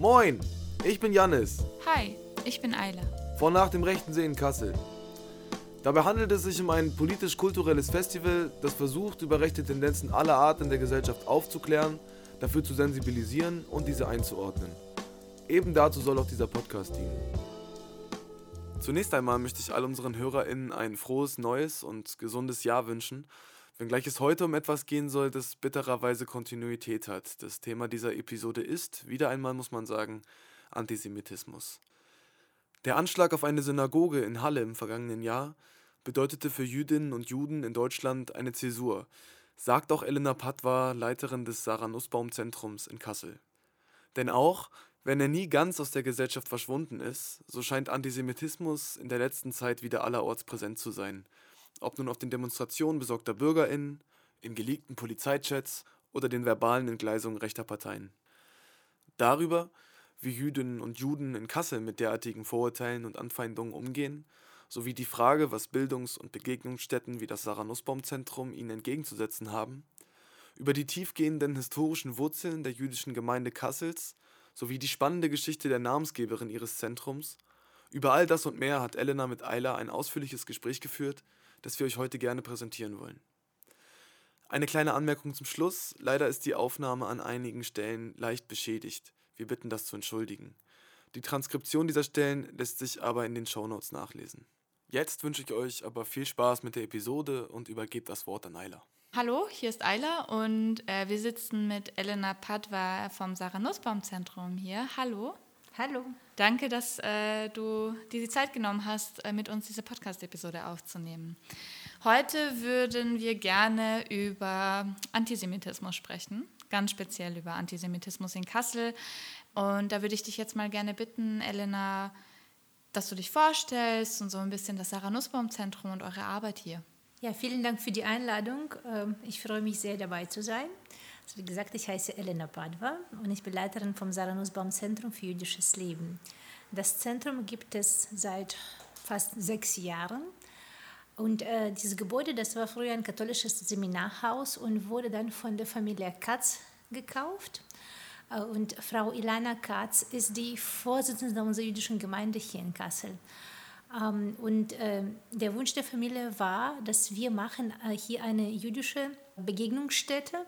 Moin, ich bin Jannis. Hi, ich bin Eile. Von nach dem rechten See in Kassel. Dabei handelt es sich um ein politisch-kulturelles Festival, das versucht, über rechte Tendenzen aller Art in der Gesellschaft aufzuklären, dafür zu sensibilisieren und diese einzuordnen. Eben dazu soll auch dieser Podcast dienen. Zunächst einmal möchte ich all unseren HörerInnen ein frohes, neues und gesundes Jahr wünschen, wenngleich es heute um etwas gehen soll, das bittererweise Kontinuität hat. Das Thema dieser Episode ist, wieder einmal muss man sagen, Antisemitismus. Der Anschlag auf eine Synagoge in Halle im vergangenen Jahr bedeutete für Jüdinnen und Juden in Deutschland eine Zäsur, sagt auch Elena Patwa, Leiterin des Sarah Nussbaum Zentrums in Kassel. Denn auch, wenn er nie ganz aus der Gesellschaft verschwunden ist, so scheint Antisemitismus in der letzten Zeit wieder allerorts präsent zu sein. Ob nun auf den Demonstrationen besorgter BürgerInnen, in geleakten Polizeichats oder den verbalen Entgleisungen rechter Parteien. Darüber, wie Jüdinnen und Juden in Kassel mit derartigen Vorurteilen und Anfeindungen umgehen, sowie die Frage, was Bildungs- und Begegnungsstätten wie das Sarah Nussbaum Zentrum ihnen entgegenzusetzen haben, über die tiefgehenden historischen Wurzeln der jüdischen Gemeinde Kassels sowie die spannende Geschichte der Namensgeberin ihres Zentrums, über all das und mehr hat Elena mit Ayla ein ausführliches Gespräch geführt, das wir euch heute gerne präsentieren wollen. Eine kleine Anmerkung zum Schluss, leider ist die Aufnahme an einigen Stellen leicht beschädigt. Wir bitten das zu entschuldigen. Die Transkription dieser Stellen lässt sich aber in den Shownotes nachlesen. Jetzt wünsche ich euch aber viel Spaß mit der Episode und übergebe das Wort an Ayla. Hallo, hier ist Ayla und äh, wir sitzen mit Elena Padwa vom Sarah Nussbaum Zentrum hier. Hallo. Hallo. Danke, dass äh, du dir die Zeit genommen hast, äh, mit uns diese Podcast-Episode aufzunehmen. Heute würden wir gerne über Antisemitismus sprechen ganz speziell über Antisemitismus in Kassel. Und da würde ich dich jetzt mal gerne bitten, Elena, dass du dich vorstellst und so ein bisschen das Sarah Nussbaum Zentrum und eure Arbeit hier. Ja, vielen Dank für die Einladung. Ähm, ich freue mich sehr, dabei zu sein. Also wie gesagt, ich heiße Elena Padwa und ich bin Leiterin vom Sarah Nussbaum Zentrum für jüdisches Leben. Das Zentrum gibt es seit fast sechs Jahren. Und äh, dieses Gebäude, das war früher ein katholisches Seminarhaus und wurde dann von der Familie Katz gekauft. Äh, und Frau Ilana Katz ist die Vorsitzende unserer jüdischen Gemeinde hier in Kassel. Ähm, und äh, der Wunsch der Familie war, dass wir machen äh, hier eine jüdische Begegnungsstätte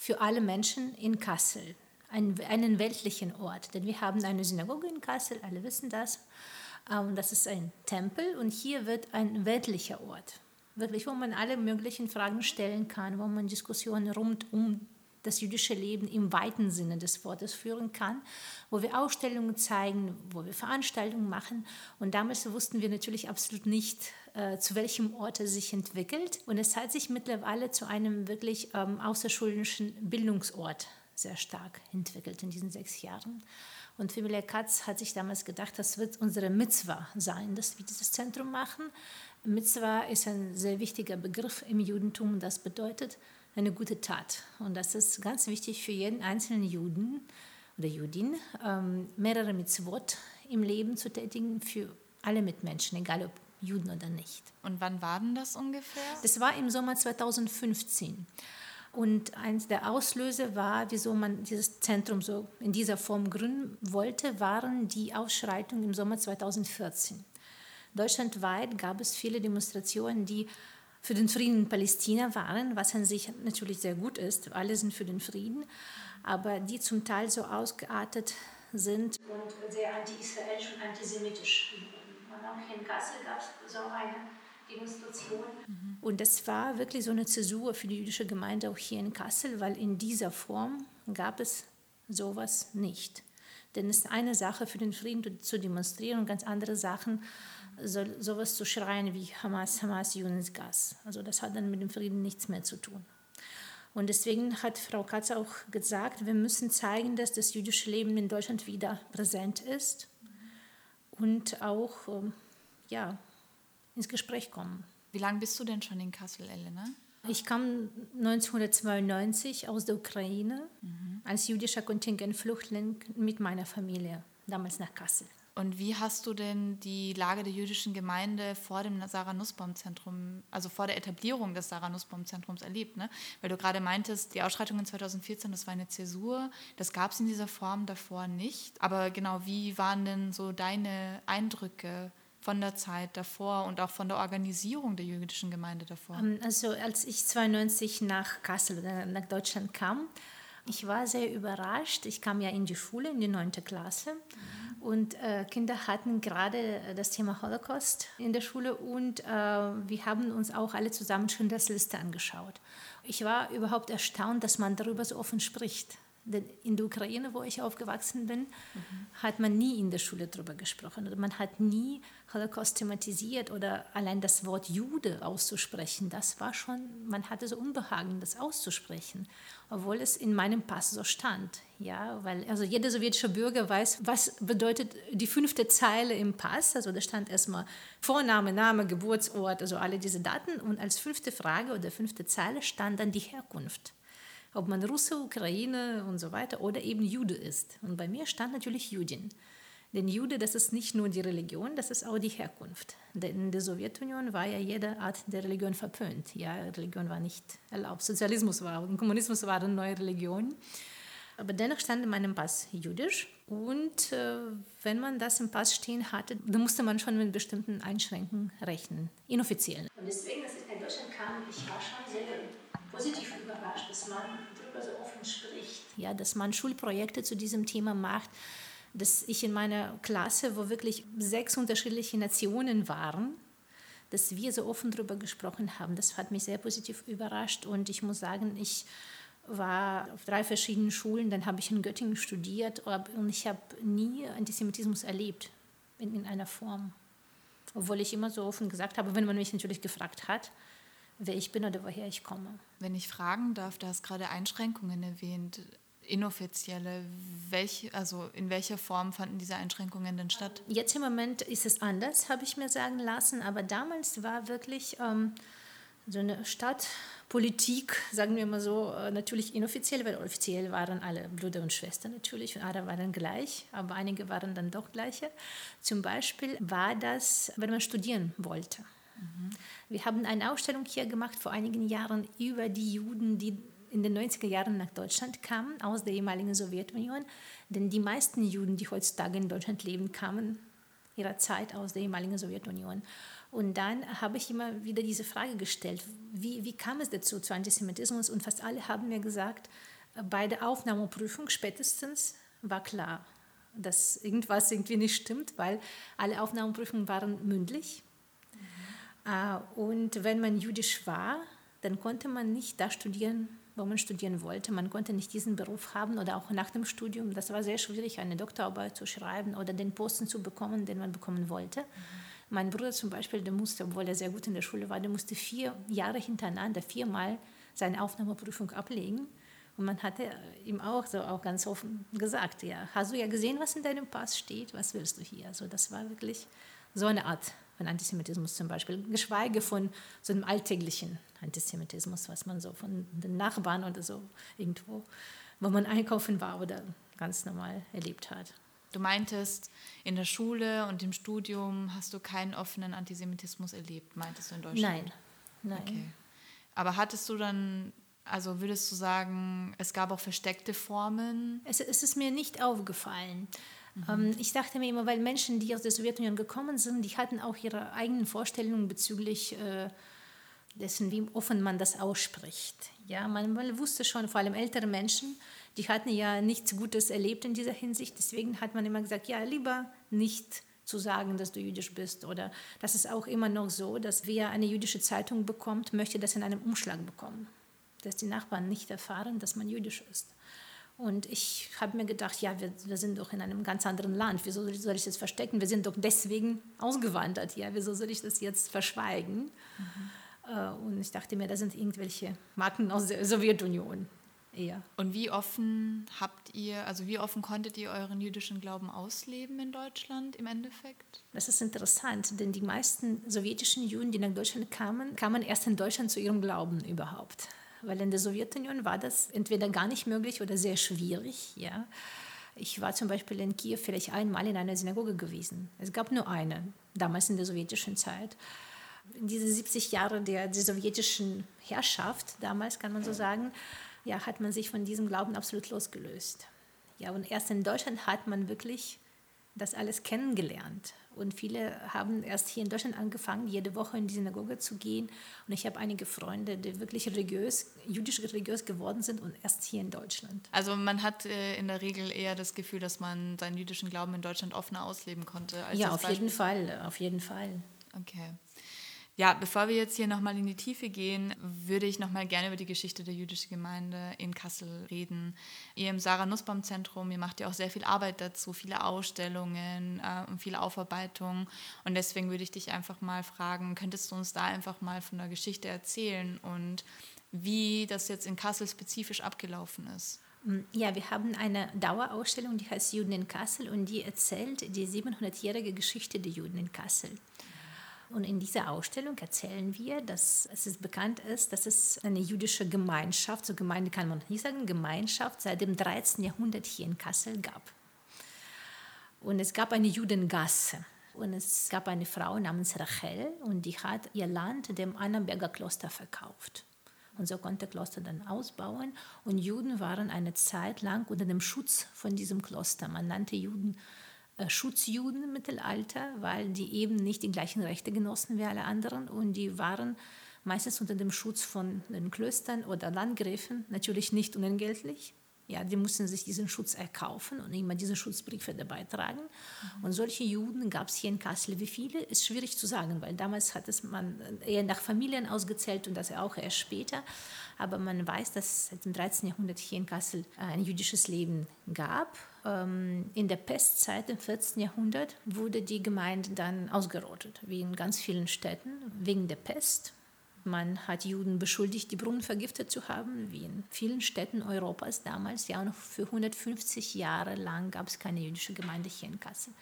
für alle Menschen in Kassel, einen, einen weltlichen Ort. Denn wir haben eine Synagoge in Kassel, alle wissen das. Ähm, das ist ein Tempel und hier wird ein weltlicher Ort. Wirklich, wo man alle möglichen Fragen stellen kann, wo man Diskussionen rund um das jüdische Leben im weiten Sinne des Wortes führen kann, wo wir Ausstellungen zeigen, wo wir Veranstaltungen machen. Und damals wussten wir natürlich absolut nicht, äh, zu welchem Ort es sich entwickelt. Und es hat sich mittlerweile zu einem wirklich ähm, außerschulischen Bildungsort sehr stark entwickelt in diesen sechs Jahren. Und Familie Katz hat sich damals gedacht, das wird unsere Mitzwa sein, dass wir dieses Zentrum machen. Mitzwa ist ein sehr wichtiger Begriff im Judentum. Das bedeutet eine gute Tat. Und das ist ganz wichtig für jeden einzelnen Juden oder Judin, ähm, mehrere Mitzvot im Leben zu tätigen für alle Mitmenschen, egal ob Juden oder nicht. Und wann war denn das ungefähr? Das war im Sommer 2015. Und eins der Auslöser war, wieso man dieses Zentrum so in dieser Form gründen wollte, waren die Ausschreitungen im Sommer 2014. Deutschlandweit gab es viele Demonstrationen, die für den Frieden in Palästina waren, was an sich natürlich sehr gut ist. Alle sind für den Frieden, aber die zum Teil so ausgeartet sind und sehr anti-israelisch und antisemitisch. Und auch in Kassel gab es so eine Demonstration. Mhm. Und das war wirklich so eine Zäsur für die jüdische Gemeinde auch hier in Kassel, weil in dieser Form gab es sowas nicht. Denn es ist eine Sache, für den Frieden zu demonstrieren und ganz andere Sachen, so, sowas zu schreien wie Hamas, Hamas, Yunus, Gas. Also das hat dann mit dem Frieden nichts mehr zu tun. Und deswegen hat Frau Katz auch gesagt, wir müssen zeigen, dass das jüdische Leben in Deutschland wieder präsent ist und auch ähm, ja, ins Gespräch kommen. Wie lange bist du denn schon in Kassel, Elena? Ich kam 1992 aus der Ukraine mhm. als jüdischer Kontingentflüchtling mit meiner Familie, damals nach Kassel. Und wie hast du denn die Lage der jüdischen Gemeinde vor dem Sarah Nussbaum-Zentrum, also vor der Etablierung des Sarah Nussbaum-Zentrums erlebt? Ne? Weil du gerade meintest, die Ausschreitungen 2014, das war eine Zäsur, das gab es in dieser Form davor nicht. Aber genau, wie waren denn so deine Eindrücke von der Zeit davor und auch von der Organisierung der jüdischen Gemeinde davor? Ähm, also als ich 92 nach Kassel oder nach Deutschland kam, ich war sehr überrascht. Ich kam ja in die Schule, in die neunte Klasse. Und äh, Kinder hatten gerade äh, das Thema Holocaust in der Schule und äh, wir haben uns auch alle zusammen Schindlers Liste angeschaut. Ich war überhaupt erstaunt, dass man darüber so offen spricht. Denn in der Ukraine, wo ich aufgewachsen bin, mhm. hat man nie in der Schule darüber gesprochen. Oder man hat nie Holocaust thematisiert oder allein das Wort Jude auszusprechen. Das war schon, man hatte so Unbehagen, das auszusprechen, obwohl es in meinem Pass so stand. Ja, weil also jeder sowjetische Bürger weiß, was bedeutet die fünfte Zeile im Pass. Also da stand erstmal Vorname, Name, Geburtsort, also alle diese Daten. Und als fünfte Frage oder fünfte Zeile stand dann die Herkunft ob man Russe, Ukraine und so weiter oder eben Jude ist. Und bei mir stand natürlich Judin. Denn Jude, das ist nicht nur die Religion, das ist auch die Herkunft. Denn in der Sowjetunion war ja jede Art der Religion verpönt. Ja, Religion war nicht erlaubt. Sozialismus war und Kommunismus waren neue Religionen. Aber dennoch stand in meinem Pass jüdisch. Und äh, wenn man das im Pass stehen hatte, dann musste man schon mit bestimmten Einschränkungen rechnen, inoffiziell. Und deswegen, als ich nach Deutschland kam, ich war schon sehr positiv überrascht, dass man darüber so offen spricht. Ja, dass man Schulprojekte zu diesem Thema macht, dass ich in meiner Klasse, wo wirklich sechs unterschiedliche Nationen waren, dass wir so offen darüber gesprochen haben. Das hat mich sehr positiv überrascht und ich muss sagen, ich war auf drei verschiedenen Schulen, dann habe ich in Göttingen studiert und ich habe nie Antisemitismus erlebt in, in einer Form. Obwohl ich immer so offen gesagt habe, wenn man mich natürlich gefragt hat, wer ich bin oder woher ich komme. Wenn ich fragen darf, du hast gerade Einschränkungen erwähnt, inoffizielle, welche, also in welcher Form fanden diese Einschränkungen denn statt? Jetzt im Moment ist es anders, habe ich mir sagen lassen, aber damals war wirklich ähm, so eine Stadtpolitik, sagen wir mal so, äh, natürlich inoffiziell, weil offiziell waren alle Brüder und Schwestern natürlich und alle waren gleich, aber einige waren dann doch gleiche. Zum Beispiel war das, wenn man studieren wollte. Mhm. Wir haben eine Ausstellung hier gemacht vor einigen Jahren über die Juden, die in den 90er Jahren nach Deutschland kamen, aus der ehemaligen Sowjetunion. Denn die meisten Juden, die heutzutage in Deutschland leben, kamen ihrer Zeit aus der ehemaligen Sowjetunion. Und dann habe ich immer wieder diese Frage gestellt, wie, wie kam es dazu, zu Antisemitismus? Und fast alle haben mir gesagt, bei der Aufnahmeprüfung spätestens war klar, dass irgendwas irgendwie nicht stimmt, weil alle Aufnahmeprüfungen waren mündlich. Mhm. Und wenn man jüdisch war, dann konnte man nicht da studieren, wo man studieren wollte. Man konnte nicht diesen Beruf haben oder auch nach dem Studium. Das war sehr schwierig, eine Doktorarbeit zu schreiben oder den Posten zu bekommen, den man bekommen wollte. Mhm. Mein Bruder zum Beispiel, der musste, obwohl er sehr gut in der Schule war, der musste vier Jahre hintereinander, viermal seine Aufnahmeprüfung ablegen. Und man hatte ihm auch so auch ganz offen gesagt, ja, hast du ja gesehen, was in deinem Pass steht, was willst du hier? Also das war wirklich so eine Art von Antisemitismus zum Beispiel, geschweige von so einem alltäglichen Antisemitismus, was man so von den Nachbarn oder so irgendwo, wo man einkaufen war oder ganz normal erlebt hat. Du meintest, in der Schule und im Studium hast du keinen offenen Antisemitismus erlebt, meintest du in Deutschland? Nein, nein. Okay. Aber hattest du dann, also würdest du sagen, es gab auch versteckte Formen? Es, es ist mir nicht aufgefallen. Mhm. Ich dachte mir immer, weil Menschen, die aus der Sowjetunion gekommen sind, die hatten auch ihre eigenen Vorstellungen bezüglich äh, dessen, wie offen man das ausspricht. Ja, man, man, wusste schon, vor allem ältere Menschen, die hatten ja nichts Gutes erlebt in dieser Hinsicht. Deswegen hat man immer gesagt, ja, lieber nicht zu sagen, dass du jüdisch bist. Oder das ist auch immer noch so, dass wer eine jüdische Zeitung bekommt, möchte das in einem Umschlag bekommen. Dass die Nachbarn nicht erfahren, dass man jüdisch ist. Und ich habe mir gedacht, ja, wir, wir, sind doch in einem ganz anderen Land. Wieso soll ich das verstecken? Wir sind doch deswegen ausgewandert. Ja, wieso soll ich das jetzt verschweigen? Mhm. Äh, und ich dachte mir, das sind irgendwelche Marken aus der Sowjetunion. Eher. Und wie offen habt ihr, also wie offen konntet ihr euren jüdischen Glauben ausleben in Deutschland im Endeffekt? Das ist interessant, denn die meisten sowjetischen Juden, die nach Deutschland kamen, kamen erst in Deutschland zu ihrem Glauben überhaupt weil in der Sowjetunion war das entweder gar nicht möglich oder sehr schwierig. Ja. Ich war zum Beispiel in Kiew vielleicht einmal in einer Synagoge gewesen. Es gab nur eine, damals in der sowjetischen Zeit. In diese 70 Jahre der, der sowjetischen Herrschaft, damals kann man so sagen, ja, hat man sich von diesem Glauben absolut losgelöst. Ja, und erst in Deutschland hat man wirklich das alles kennengelernt. Und viele haben erst hier in Deutschland angefangen, jede Woche in die Synagoge zu gehen. Und ich habe einige Freunde, die wirklich religiös, jüdisch religiös geworden sind und erst hier in Deutschland. Also man hat äh, in der Regel eher das Gefühl, dass man seinen jüdischen Glauben in Deutschland offener ausleben konnte. ja, auf jeden Fall, auf jeden Fall. Okay. Ja, bevor wir jetzt hier nochmal in die Tiefe gehen, würde ich nochmal gerne über die Geschichte der jüdischen Gemeinde in Kassel reden. Ihr im Sarah Nussbaum Zentrum, ihr macht ja auch sehr viel Arbeit dazu, viele Ausstellungen äh, und viele Aufarbeitungen. Und deswegen würde ich dich einfach mal fragen, könntest du uns da einfach mal von der Geschichte erzählen und wie das jetzt in Kassel spezifisch abgelaufen ist? Ja, wir haben eine Dauerausstellung, die heißt Juden in Kassel und die erzählt die 700-jährige Geschichte der Juden in Kassel. Und in dieser Ausstellung erzählen wir, dass es bekannt ist, dass es eine jüdische Gemeinschaft, so Gemeinde kann man nicht sagen, Gemeinschaft seit dem 13. Jahrhundert hier in Kassel gab. Und es gab eine Judengasse. Und es gab eine Frau namens Rachel und die hat ihr Land dem Annenberger Kloster verkauft. Und so konnte Kloster dann ausbauen. Und Juden waren eine Zeit lang unter dem Schutz von diesem Kloster. Man nannte Juden Schutzjuden im Mittelalter, weil die eben nicht die gleichen Rechte genossen wie alle anderen und die waren meistens unter dem Schutz von den Klöstern oder Landgräfen, natürlich nicht unentgeltlich. Ja, die mussten sich diesen Schutz erkaufen und immer diese Schutzbriefe dabei tragen. Mhm. Und solche Juden gab es hier in Kassel. Wie viele, ist schwierig zu sagen, weil damals hat es man eher nach Familien ausgezählt und das auch erst später. Aber man weiß, dass es seit dem 13. Jahrhundert hier in Kassel ein jüdisches Leben gab. Ähm, in der Pestzeit im 14. Jahrhundert wurde die Gemeinde dann ausgerottet, wie in ganz vielen Städten, wegen der Pest. Man hat Juden beschuldigt, die Brunnen vergiftet zu haben, wie in vielen Städten Europas damals. Ja, und für 150 Jahre lang gab es keine jüdische Gemeinde hier in Kassel.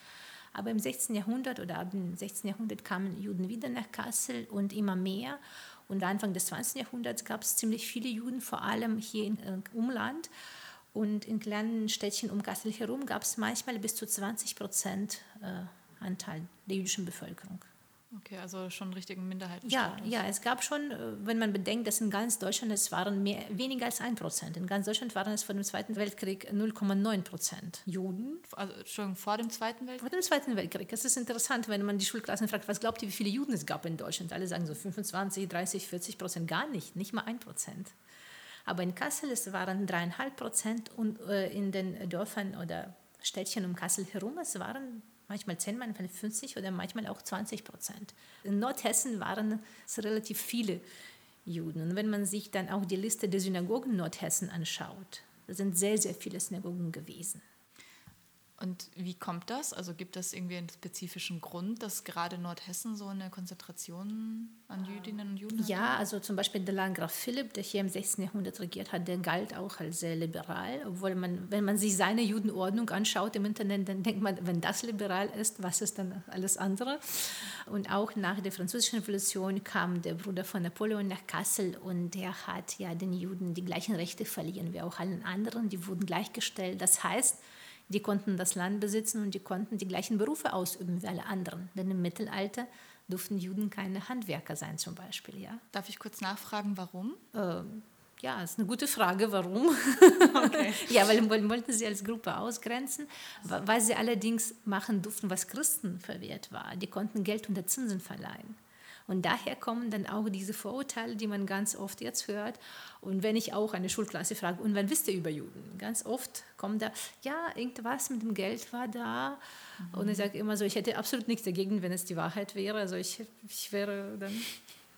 Aber im 16. Jahrhundert oder ab dem 16. Jahrhundert kamen Juden wieder nach Kassel und immer mehr. Und Anfang des 20. Jahrhunderts gab es ziemlich viele Juden, vor allem hier im äh, Umland. Und in kleinen Städtchen um Kassel herum gab es manchmal bis zu 20 Prozent äh, Anteil der jüdischen Bevölkerung. Okay, also schon richtigen Minderheiten. Ja, ja, es gab schon, äh, wenn man bedenkt, dass in ganz Deutschland es waren mehr, weniger als ein Prozent. In ganz Deutschland waren es vor dem Zweiten Weltkrieg 0,9 Prozent Juden. Also Entschuldigung, vor dem Zweiten Weltkrieg? Vor dem Zweiten Weltkrieg. Es ist interessant, wenn man die Schulklassen fragt, was glaubt ihr, wie viele Juden es gab in Deutschland? Alle sagen so 25, 30, 40 Prozent. Gar nicht, nicht mal ein Prozent. Aber in Kassel es waren dreieinhalb Prozent und äh, in den Dörfern oder Städtchen um Kassel herum es waren manchmal 10, manchmal 50 oder manchmal auch 20 Prozent. In Nordhessen waren es relativ viele Juden. Und wenn man sich dann auch die Liste der Synagogen Nordhessen anschaut, da sind sehr, sehr viele Synagogen gewesen. Und wie kommt das? Also gibt es irgendwie einen spezifischen Grund, dass gerade Nordhessen so eine Konzentration an Jüdinnen und Juden hat? Ja, also zum Beispiel der Landgraf Philipp, der hier im 16. Jahrhundert regiert hat, der galt auch als sehr liberal. Obwohl man, wenn man sich seine Judenordnung anschaut im Internet, dann denkt man, wenn das liberal ist, was ist dann alles andere? Und auch nach der Französischen Revolution kam der Bruder von Napoleon nach Kassel und der hat ja den Juden die gleichen Rechte verliehen wie auch allen anderen. Die wurden gleichgestellt. Das heißt, die konnten das Land besitzen und die konnten die gleichen Berufe ausüben wie alle anderen. Denn im Mittelalter durften Juden keine Handwerker sein zum Beispiel. Ja? Darf ich kurz nachfragen, warum? Äh, ja, ist eine gute Frage, warum. Okay. ja, weil wollten sie als Gruppe ausgrenzen, weil sie allerdings machen durften, was Christen verwehrt war. Die konnten Geld unter Zinsen verleihen. Und daher kommen dann auch diese Vorurteile, die man ganz oft jetzt hört. Und wenn ich auch eine Schulklasse frage, und wann wisst ihr über Juden? Ganz oft kommt da, ja, irgendwas mit dem Geld war da. Mhm. Und ich sage immer so, ich hätte absolut nichts dagegen, wenn es die Wahrheit wäre. Also ich, ich wäre dann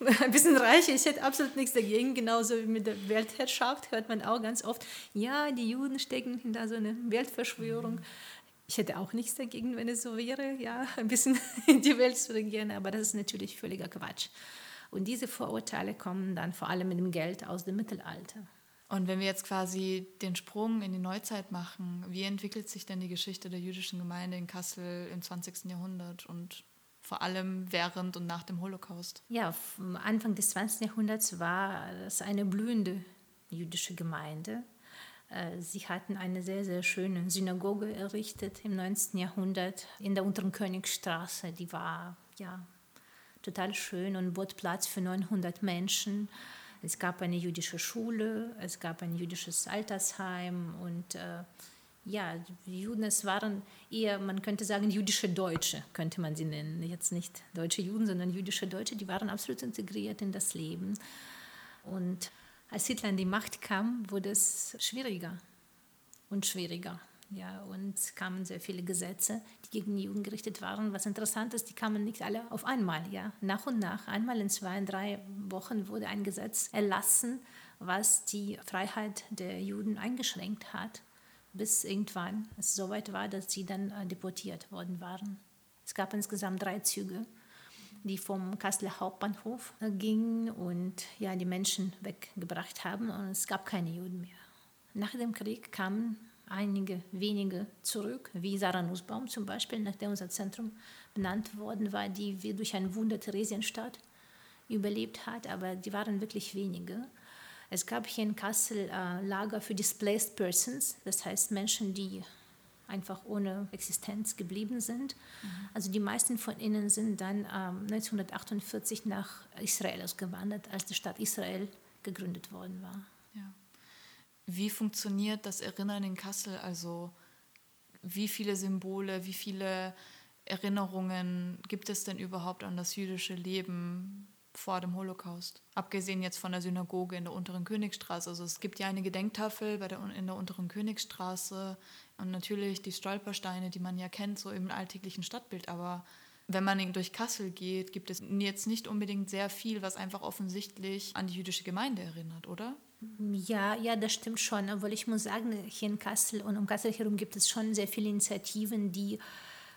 ein bisschen reich, ich hätte absolut nichts dagegen. Genauso wie mit der Weltherrschaft hört man auch ganz oft, ja, die Juden stecken hinter so einer Weltverschwörung. Mhm. Ich hätte auch nichts dagegen, wenn es so wäre, ja, ein bisschen in die Welt zu regieren, aber das ist natürlich völliger Quatsch. Und diese Vorurteile kommen dann vor allem mit dem Geld aus dem Mittelalter. Und wenn wir jetzt quasi den Sprung in die Neuzeit machen, wie entwickelt sich denn die Geschichte der jüdischen Gemeinde in Kassel im 20. Jahrhundert und vor allem während und nach dem Holocaust? Ja, Anfang des 20. Jahrhunderts war es eine blühende jüdische Gemeinde. Äh, sie hatten eine sehr, sehr schöne Synagoge errichtet im 19. Jahrhundert in der Unteren Königstraße. Die war ja total schön und bot Platz für 900 Menschen. Es gab eine jüdische Schule, es gab ein jüdisches Altersheim und äh, ja, die Juden, es waren eher, man könnte sagen, jüdische Deutsche, könnte man sie nennen. Jetzt nicht deutsche Juden, sondern jüdische Deutsche, die waren absolut integriert in das Leben. Und als Hitler an die Macht kam, wurde es schwieriger und schwieriger. Ja, und es kamen sehr viele Gesetze, die gegen die Juden gerichtet waren. Was interessant ist, die kamen nicht alle auf einmal. Ja. Nach und nach, einmal in zwei, drei Wochen wurde ein Gesetz erlassen, was die Freiheit der Juden eingeschränkt hat, bis irgendwann es so weit war, dass sie dann äh, deportiert worden waren. Es gab insgesamt drei Züge, die vom Kasseler Hauptbahnhof gingen und ja, die Menschen weggebracht haben und es gab keine Juden mehr. Nach dem Krieg kamen einige wenige zurück, wie Sarah Nussbaum zum Beispiel, nachdem unser Zentrum benannt worden war, die wir durch ein Wunder Theresienstadt überlebt hat, aber die waren wirklich wenige. Es gab hier in Kassel äh, Lager für Displaced Persons, das heißt Menschen, die einfach ohne Existenz geblieben sind. Mhm. Also die meisten von ihnen sind dann ähm, 1948 nach Israel ausgewandert, als die Stadt Israel gegründet worden war. Ja. Wie funktioniert das Erinnern in Kassel? Also wie viele Symbole, wie viele Erinnerungen gibt es denn überhaupt an das jüdische Leben vor dem Holocaust? Abgesehen jetzt von der Synagoge in der Unteren Königstraße. Also es gibt ja eine Gedenktafel bei der, in der Unteren Königstraße und natürlich die Stolpersteine, die man ja kennt, so im alltäglichen Stadtbild. Aber wenn man durch Kassel geht, gibt es jetzt nicht unbedingt sehr viel, was einfach offensichtlich an die jüdische Gemeinde erinnert, oder? Ja, ja, das stimmt schon. Obwohl ich muss sagen, hier in Kassel und um Kassel herum gibt es schon sehr viele Initiativen, die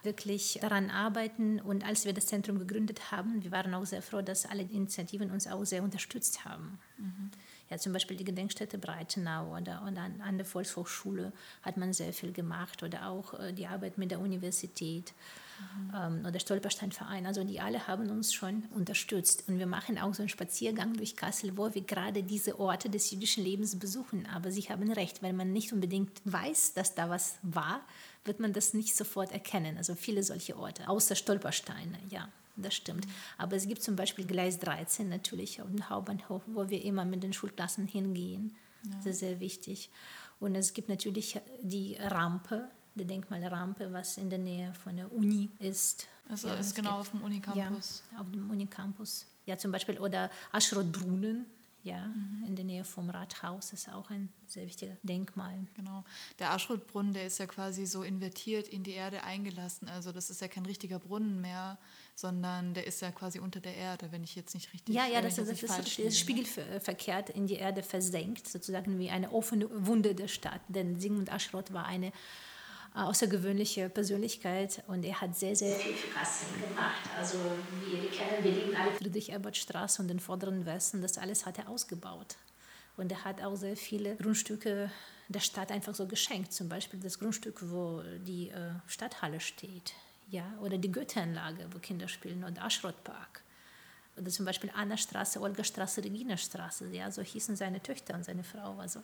wirklich daran arbeiten. Und als wir das Zentrum gegründet haben, wir waren auch sehr froh, dass alle Initiativen uns auch sehr unterstützt haben. Mhm. Ja, zum Beispiel die Gedenkstätte Breitenau oder, oder an, an der Volkshochschule hat man sehr viel gemacht oder auch äh, die Arbeit mit der Universität mhm. oder Stolpersteinverein. Also die alle haben uns schon unterstützt. Und wir machen auch so einen Spaziergang durch Kassel, wo wir gerade diese Orte des jüdischen Lebens besuchen. Aber Sie haben recht, wenn man nicht unbedingt weiß, dass da was war, wird man das nicht sofort erkennen. Also viele solche Orte, außer Stolpersteine, ja. Das stimmt. Aber es gibt zum Beispiel Gleis 13 natürlich auf dem Hauptbahnhof, wo wir immer mit den Schulklassen hingehen. Ja. Das ist sehr wichtig. Und es gibt natürlich die Rampe, die Denkmalrampe, was in der Nähe von der Uni ist. Also ja, ist genau auf dem Unicampus. Ja, auf dem Unicampus. Ja, zum Beispiel oder Aschrod-Brunnen, ja, mhm. in der Nähe vom Rathaus ist auch ein sehr wichtiger Denkmal. Genau. Der Aschrod-Brunnen, der ist ja quasi so invertiert in die Erde eingelassen. Also das ist ja kein richtiger Brunnen mehr, sondern der ist ja quasi unter der Erde, wenn ich jetzt nicht richtig Ja, ja, das, das, das ist, ist spiegelverkehrt in die Erde versenkt, sozusagen wie eine offene Wunde der Stadt. Denn Sigmund Aschrod war eine außergewöhnliche Persönlichkeit und er hat sehr, sehr viel für Kassel gemacht. Also wir kennen, wir lieben alle Friedrich-Ebert-Straße und den vorderen Westen, das alles hat er ausgebaut. Und er hat auch sehr viele Grundstücke der Stadt einfach so geschenkt. Zum Beispiel das Grundstück, wo die äh, Stadthalle steht. Ja, oder die Goethe-Anlage, wo Kinder spielen, oder Aschrott-Park. Oder zum Beispiel Anna-Straße, Olga-Straße, Regina-Straße. Ja, so hießen seine Töchter und seine Frau. Also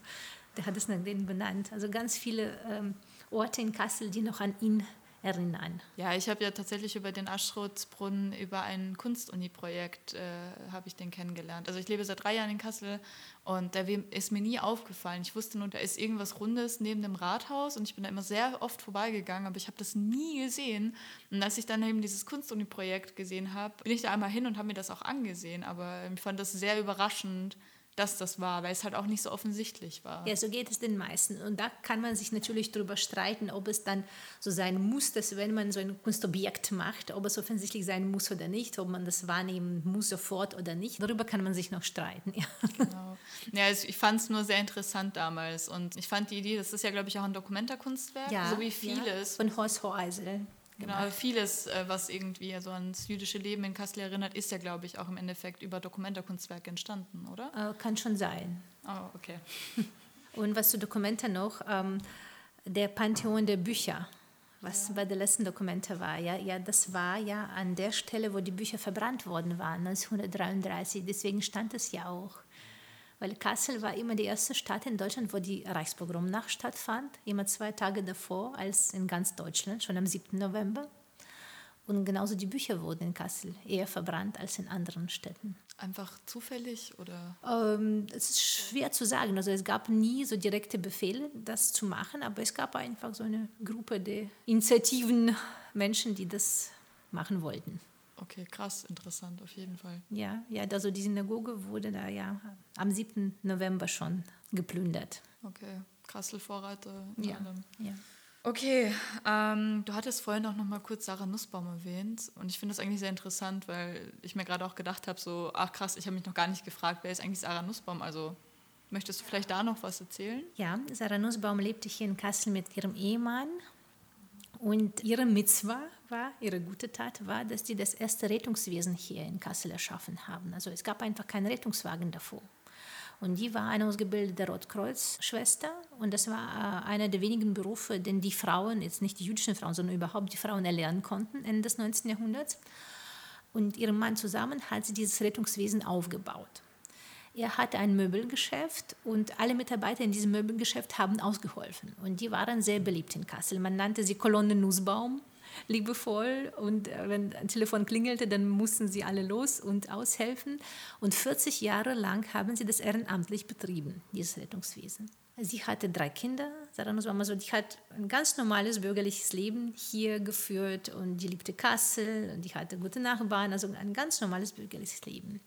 der hat es nach denen benannt. Also ganz viele ähm, Orte in Kassel, die noch an ihn erinnern. Ja, ich habe ja tatsächlich über den Aschrotsbrunnen, über ein Kunstuni-Projekt, äh, habe ich den kennengelernt. Also ich lebe seit drei Jahren in Kassel und da ist mir nie aufgefallen. Ich wusste nur, da ist irgendwas Rundes neben dem Rathaus und ich bin da immer sehr oft vorbeigegangen, aber ich habe das nie gesehen. Und als ich dann eben dieses Kunstuni-Projekt gesehen habe, bin ich da einmal hin und habe mir das auch angesehen, aber ich fand das sehr überraschend, dass das war, weil es halt auch nicht so offensichtlich war. Ja, so geht es den meisten. Und da kann man sich natürlich darüber streiten, ob es dann so sein muss, dass wenn man so ein Kunstobjekt macht, ob es offensichtlich sein muss oder nicht, ob man das wahrnehmen muss sofort oder nicht. Darüber kann man sich noch streiten. Ja, genau. ja also ich fand es nur sehr interessant damals. Und ich fand die Idee, das ist ja, glaube ich, auch ein Dokumentarkunstwerk, ja, so wie vieles. Ja, von Horst Hoeisel. Genau, vieles, äh, was irgendwie so ans jüdische Leben in Kassel erinnert, ist ja, glaube ich, auch im Endeffekt über Dokumentarkunstwerke entstanden, oder? Äh, kann schon sein. Oh, okay. Und was zu Dokumenta noch, ähm, der Pantheon der Bücher, was ja. bei der letzten Dokumente war. Ja, ja, das war ja an der Stelle, wo die Bücher verbrannt worden waren, 1933. Deswegen stand es ja auch weil Kassel war immer die erste Stadt in Deutschland, wo die Reichspogromnacht stattfand, immer zwei Tage davor als in ganz Deutschland, schon am 7. November. Und genauso die Bücher wurden in Kassel eher verbrannt als in anderen Städten. Einfach zufällig oder? Ähm, es ist schwer zu sagen. Also es gab nie so direkte Befehle, das zu machen, aber es gab einfach so eine Gruppe der Initiativen Menschen, die das machen wollten. Okay, krass, interessant, auf jeden Fall. Ja, ja, also die Synagoge wurde da ja am 7. November schon geplündert. Okay, Kassel Vorreiter. Ja, ja. Okay, ähm, du hattest vorhin auch noch mal kurz Sarah Nussbaum erwähnt und ich finde das eigentlich sehr interessant, weil ich mir gerade auch gedacht habe, so, ach krass, ich habe mich noch gar nicht gefragt, wer ist eigentlich Sarah Nussbaum? Also möchtest du vielleicht da noch was erzählen? Ja, Sarah Nussbaum lebte hier in Kassel mit ihrem Ehemann und ihre Mitzwa war, ihre gute Tat war, dass sie das erste Rettungswesen hier in Kassel erschaffen haben. Also es gab einfach keinen Rettungswagen davor. Und die war eine ausgebildete Rotkreuz-Schwester und das war äh, einer der wenigen Berufe, den die Frauen, jetzt nicht die jüdischen Frauen, sondern überhaupt die Frauen erlernen konnten Ende des 19. Jahrhunderts. Und ihrem Mann zusammen hat sie dieses Rettungswesen aufgebaut. Er hatte ein Möbelgeschäft und alle Mitarbeiter in diesem Möbelgeschäft haben ausgeholfen. Und die waren sehr beliebt in Kassel. Man nannte sie Kolonne Nussbaum liebevoll. Und äh, wenn ein Telefon klingelte, dann mussten sie alle los und aushelfen. Und 40 Jahre lang haben sie das ehrenamtlich betrieben, dieses Rettungswesen. Sie hatte drei Kinder, also die hat ein ganz normales bürgerliches Leben hier geführt und die liebte Kassel und die hatte gute Nachbarn, also ein ganz normales bürgerliches Leben.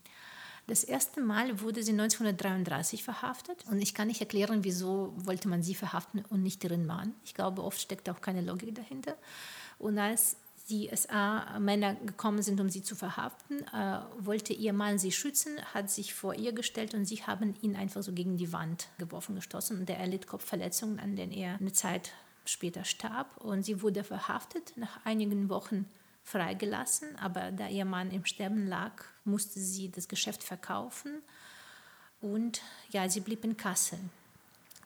Das erste Mal wurde sie 1933 verhaftet und ich kann nicht erklären, wieso wollte man sie verhaften und nicht ihren Mann. Ich glaube, oft steckt auch keine Logik dahinter. Und als die SA-Männer gekommen sind, um sie zu verhaften, äh, wollte ihr Mann sie schützen, hat sich vor ihr gestellt und sie haben ihn einfach so gegen die Wand geworfen, gestoßen. Und er erlitt Kopfverletzungen, an denen er eine Zeit später starb. Und sie wurde verhaftet, nach einigen Wochen freigelassen. Aber da ihr Mann im Sterben lag, musste sie das Geschäft verkaufen. Und ja, sie blieb in Kassel.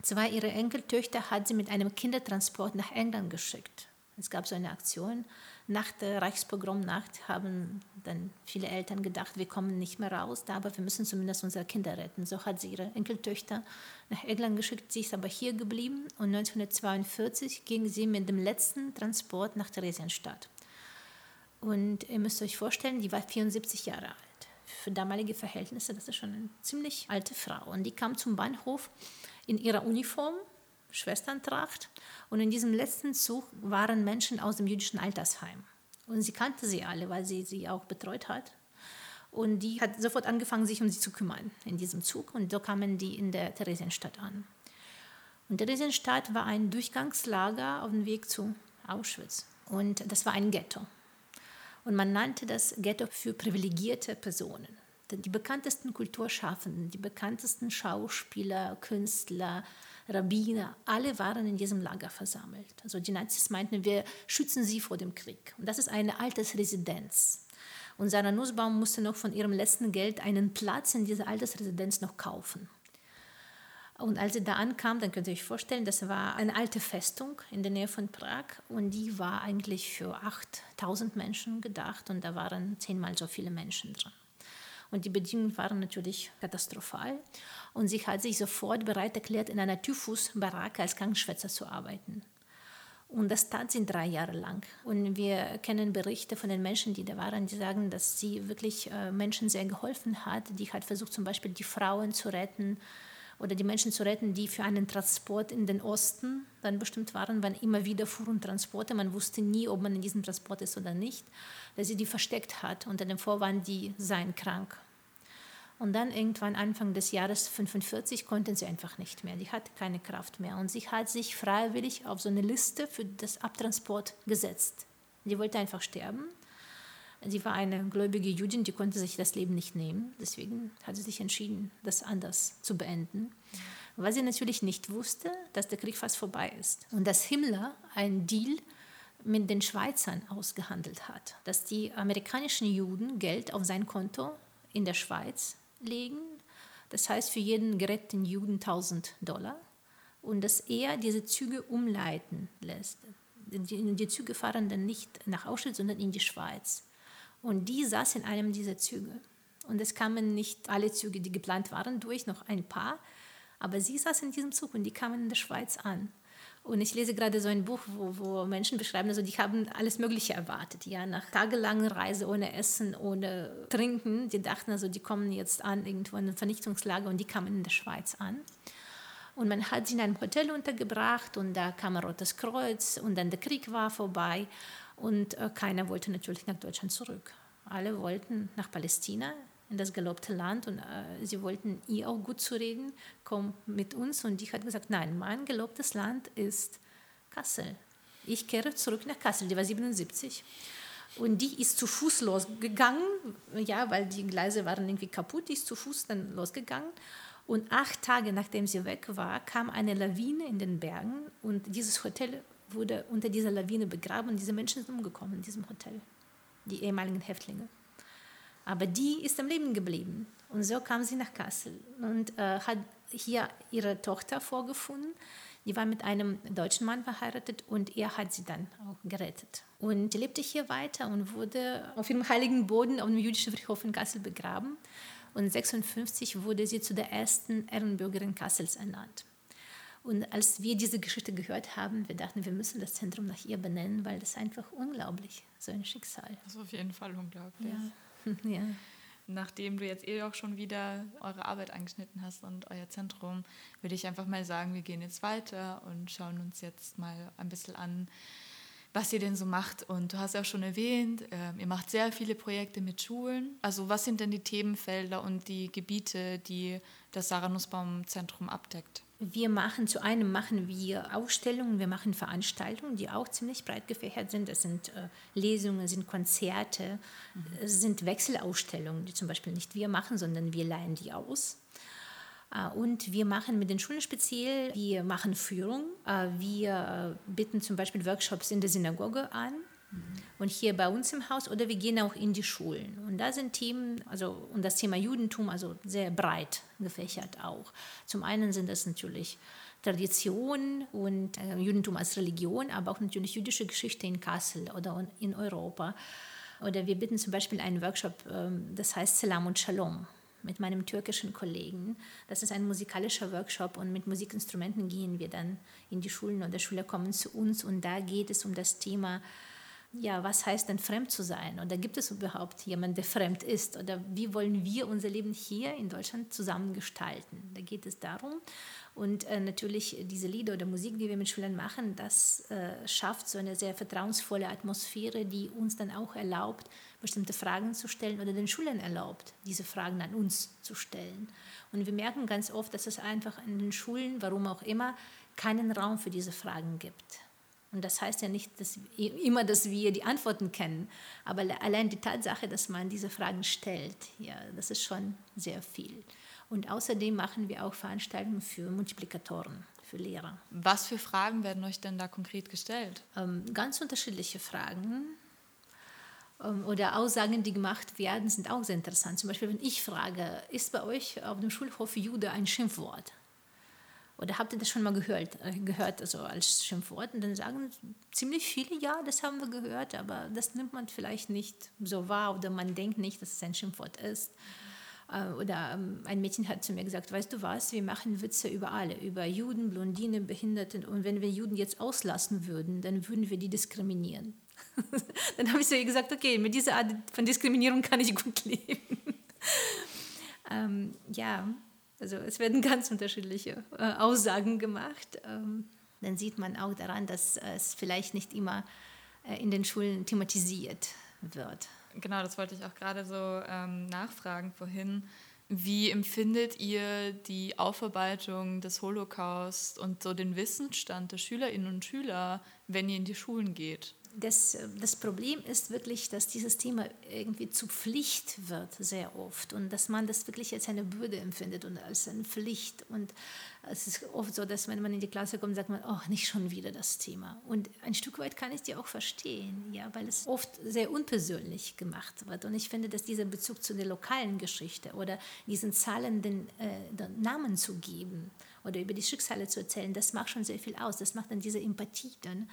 Zwei ihrer Enkeltöchter hat sie mit einem Kindertransport nach England geschickt. Es gab so eine Aktion. Nach der Reichspogromnacht haben dann viele Eltern gedacht, wir kommen nicht mehr raus, aber wir müssen zumindest unsere Kinder retten. So hat sie ihre Enkeltöchter nach England geschickt, sie ist aber hier geblieben und 1942 ging sie mit dem letzten Transport nach Theresienstadt. Und ihr müsst euch vorstellen, die war 74 Jahre alt. Für damalige Verhältnisse, das ist schon eine ziemlich alte Frau. Und die kam zum Bahnhof in ihrer Uniform, Schwesterntracht. Und in diesem letzten Zug waren Menschen aus dem jüdischen Altersheim. Und sie kannte sie alle, weil sie sie auch betreut hat. Und die hat sofort angefangen, sich um sie zu kümmern in diesem Zug. Und so kamen die in der Theresienstadt an. Und Theresienstadt war ein Durchgangslager auf dem Weg zu Auschwitz. Und das war ein Ghetto. Und man nannte das Ghetto für privilegierte Personen. Die bekanntesten Kulturschaffenden, die bekanntesten Schauspieler, Künstler, Rabbiner, alle waren in diesem Lager versammelt. Also die Nazis meinten, wir schützen sie vor dem Krieg. Und das ist eine Altersresidenz. Und Sarah Nussbaum musste noch von ihrem letzten Geld einen Platz in dieser Altersresidenz noch kaufen. Und als sie da ankam, dann könnt ihr euch vorstellen, das war eine alte Festung in der Nähe von Prag und die war eigentlich für 8000 Menschen gedacht und da waren zehnmal so viele Menschen drin. Und die Bedingungen waren natürlich katastrophal. Und sie hat sich sofort bereit erklärt, in einer Typhus-Baracke als Krankenschwester zu arbeiten. Und das tat sie drei Jahre lang. Und wir kennen Berichte von den Menschen, die da waren, die sagen, dass sie wirklich äh, Menschen sehr geholfen hat. Die hat versucht, zum Beispiel die Frauen zu retten oder die Menschen zu retten, die für einen Transport in den Osten dann bestimmt waren, wann immer wieder fuhren Transporte. Man wusste nie, ob man in diesem Transport ist oder nicht, dass sie die versteckt hat unter dem Vorwand, die seien krank. Und dann irgendwann Anfang des Jahres 45 konnten sie einfach nicht mehr. Die hatte keine Kraft mehr. Und sie hat sich freiwillig auf so eine Liste für das Abtransport gesetzt. Sie wollte einfach sterben. Sie war eine gläubige Jüdin, die konnte sich das Leben nicht nehmen. Deswegen hat sie sich entschieden, das anders zu beenden. Weil sie natürlich nicht wusste, dass der Krieg fast vorbei ist. Und dass Himmler einen Deal mit den Schweizern ausgehandelt hat, dass die amerikanischen Juden Geld auf sein Konto in der Schweiz legen, das heißt für jeden geretteten Juden 1000 Dollar, und dass er diese Züge umleiten lässt. Die, die Züge fahren dann nicht nach Auschwitz, sondern in die Schweiz. Und die saß in einem dieser Züge. Und es kamen nicht alle Züge, die geplant waren, durch, noch ein paar. Aber sie saß in diesem Zug und die kamen in der Schweiz an. Und ich lese gerade so ein Buch, wo, wo Menschen beschreiben, also die haben alles Mögliche erwartet, ja, nach tagelanger Reise ohne Essen, ohne Trinken. Die dachten also, die kommen jetzt an irgendwo in einem Vernichtungslager und die kamen in der Schweiz an. Und man hat sie in einem Hotel untergebracht und da kam ein Rotes Kreuz und dann der Krieg war vorbei und äh, keiner wollte natürlich nach Deutschland zurück. Alle wollten nach Palästina, in das gelobte Land und äh, sie wollten ihr auch gut zu reden, komm mit uns. Und die hat gesagt, nein, mein gelobtes Land ist Kassel. Ich kehre zurück nach Kassel, die war 77. Und die ist zu Fuß losgegangen, ja, weil die Gleise waren irgendwie kaputt, die ist zu Fuß dann losgegangen. Und acht Tage nachdem sie weg war, kam eine Lawine in den Bergen und dieses Hotel wurde unter dieser Lawine begraben und diese Menschen sind umgekommen in diesem Hotel, die ehemaligen Häftlinge. Aber die ist am Leben geblieben. Und so kam sie nach Kassel und äh, hat hier ihre Tochter vorgefunden. Die war mit einem deutschen Mann verheiratet und er hat sie dann auch gerettet. Und sie lebte hier weiter und wurde auf ihrem heiligen Boden auf dem jüdischen Friedhof in Kassel begraben. Und 1956 wurde sie zu der ersten Ehrenbürgerin Kassels ernannt. Und als wir diese Geschichte gehört haben, wir dachten, wir müssen das Zentrum nach ihr benennen, weil das einfach unglaublich, so ein Schicksal. Das ist auf jeden Fall unglaublich. Ja. Ja. Nachdem du jetzt eh auch schon wieder eure Arbeit angeschnitten hast und euer Zentrum, würde ich einfach mal sagen, wir gehen jetzt weiter und schauen uns jetzt mal ein bisschen an, was ihr denn so macht. Und du hast ja auch schon erwähnt, äh, ihr macht sehr viele Projekte mit Schulen. Also was sind denn die Themenfelder und die Gebiete, die das Sarah Nussbaum Zentrum abdeckt? Wir machen zu einem machen wir Ausstellungen, wir machen Veranstaltungen, die auch ziemlich breit gefächert sind. Das sind äh, Lesungen, sind Konzerte, mhm. es sind Wechselausstellungen, die zum Beispiel nicht wir machen, sondern wir leihen die aus. Äh, und wir machen mit den Schulen speziell, wir machen Führung, äh, wir äh, bieten zum Beispiel Workshops in der Synagoge an und hier bei uns im Haus oder wir gehen auch in die Schulen. Und da sind Themen, also und das Thema Judentum, also sehr breit gefächert auch. Zum einen sind das natürlich Tradition und äh, Judentum als Religion, aber auch natürlich jüdische Geschichte in Kassel oder in Europa. Oder wir bieten zum Beispiel einen Workshop, ähm, das heißt Salam und Shalom mit meinem türkischen Kollegen. Das ist ein musikalischer Workshop und mit Musikinstrumenten gehen wir dann in die Schulen oder Schüler kommen zu uns und da geht es um das Thema ja, was heißt denn fremd zu sein? Oder gibt es überhaupt jemanden, der fremd ist? Oder wie wollen wir unser Leben hier in Deutschland zusammen gestalten? Da geht es darum. Und äh, natürlich diese Lieder oder Musik, die wir mit Schülern machen, das äh, schafft so eine sehr vertrauensvolle Atmosphäre, die uns dann auch erlaubt, bestimmte Fragen zu stellen oder den Schülern erlaubt, diese Fragen an uns zu stellen. Und wir merken ganz oft, dass es einfach in den Schulen, warum auch immer, keinen Raum für diese Fragen gibt. Und das heißt ja nicht dass immer, dass wir die Antworten kennen, aber allein die Tatsache, dass man diese Fragen stellt, ja, das ist schon sehr viel. Und außerdem machen wir auch Veranstaltungen für Multiplikatoren, für Lehrer. Was für Fragen werden euch denn da konkret gestellt? Ähm, ganz unterschiedliche Fragen ähm, oder Aussagen, die gemacht werden, sind auch sehr interessant. Zum Beispiel, wenn ich frage, ist bei euch auf dem Schulhof Jude ein Schimpfwort? Oder habt ihr das schon mal gehört, äh, gehört also als Schimpfwort? Und dann sagen ziemlich viele, ja, das haben wir gehört, aber das nimmt man vielleicht nicht so wahr oder man denkt nicht, dass es ein Schimpfwort ist. Äh, oder ähm, ein Mädchen hat zu mir gesagt, weißt du was, wir machen Witze über alle, über Juden, Blondinen, Behinderte. Und wenn wir Juden jetzt auslassen würden, dann würden wir die diskriminieren. dann habe ich so gesagt, okay, mit dieser Art von Diskriminierung kann ich gut leben. ähm, ja, also es werden ganz unterschiedliche äh, Aussagen gemacht. Ähm, dann sieht man auch daran, dass es vielleicht nicht immer äh, in den Schulen thematisiert wird. Genau, das wollte ich auch gerade so ähm, nachfragen vorhin. Wie empfindet ihr die Aufarbeitung des Holocaust und so den Wissensstand der Schülerinnen und Schüler, wenn ihr in die Schulen geht? Das, das Problem ist wirklich, dass dieses Thema irgendwie zu Pflicht wird, sehr oft. Und dass man das wirklich als eine Bürde empfindet und als eine Pflicht. Und es ist oft so, dass wenn man in die Klasse kommt, sagt man, oh, nicht schon wieder das Thema. Und ein Stück weit kann ich die auch verstehen, ja, weil es oft sehr unpersönlich gemacht wird. Und ich finde, dass dieser Bezug zu der lokalen Geschichte oder diesen Zahlen den, äh, den Namen zu geben oder über die Schicksale zu erzählen, das macht schon sehr viel aus. Das macht dann diese Empathie dann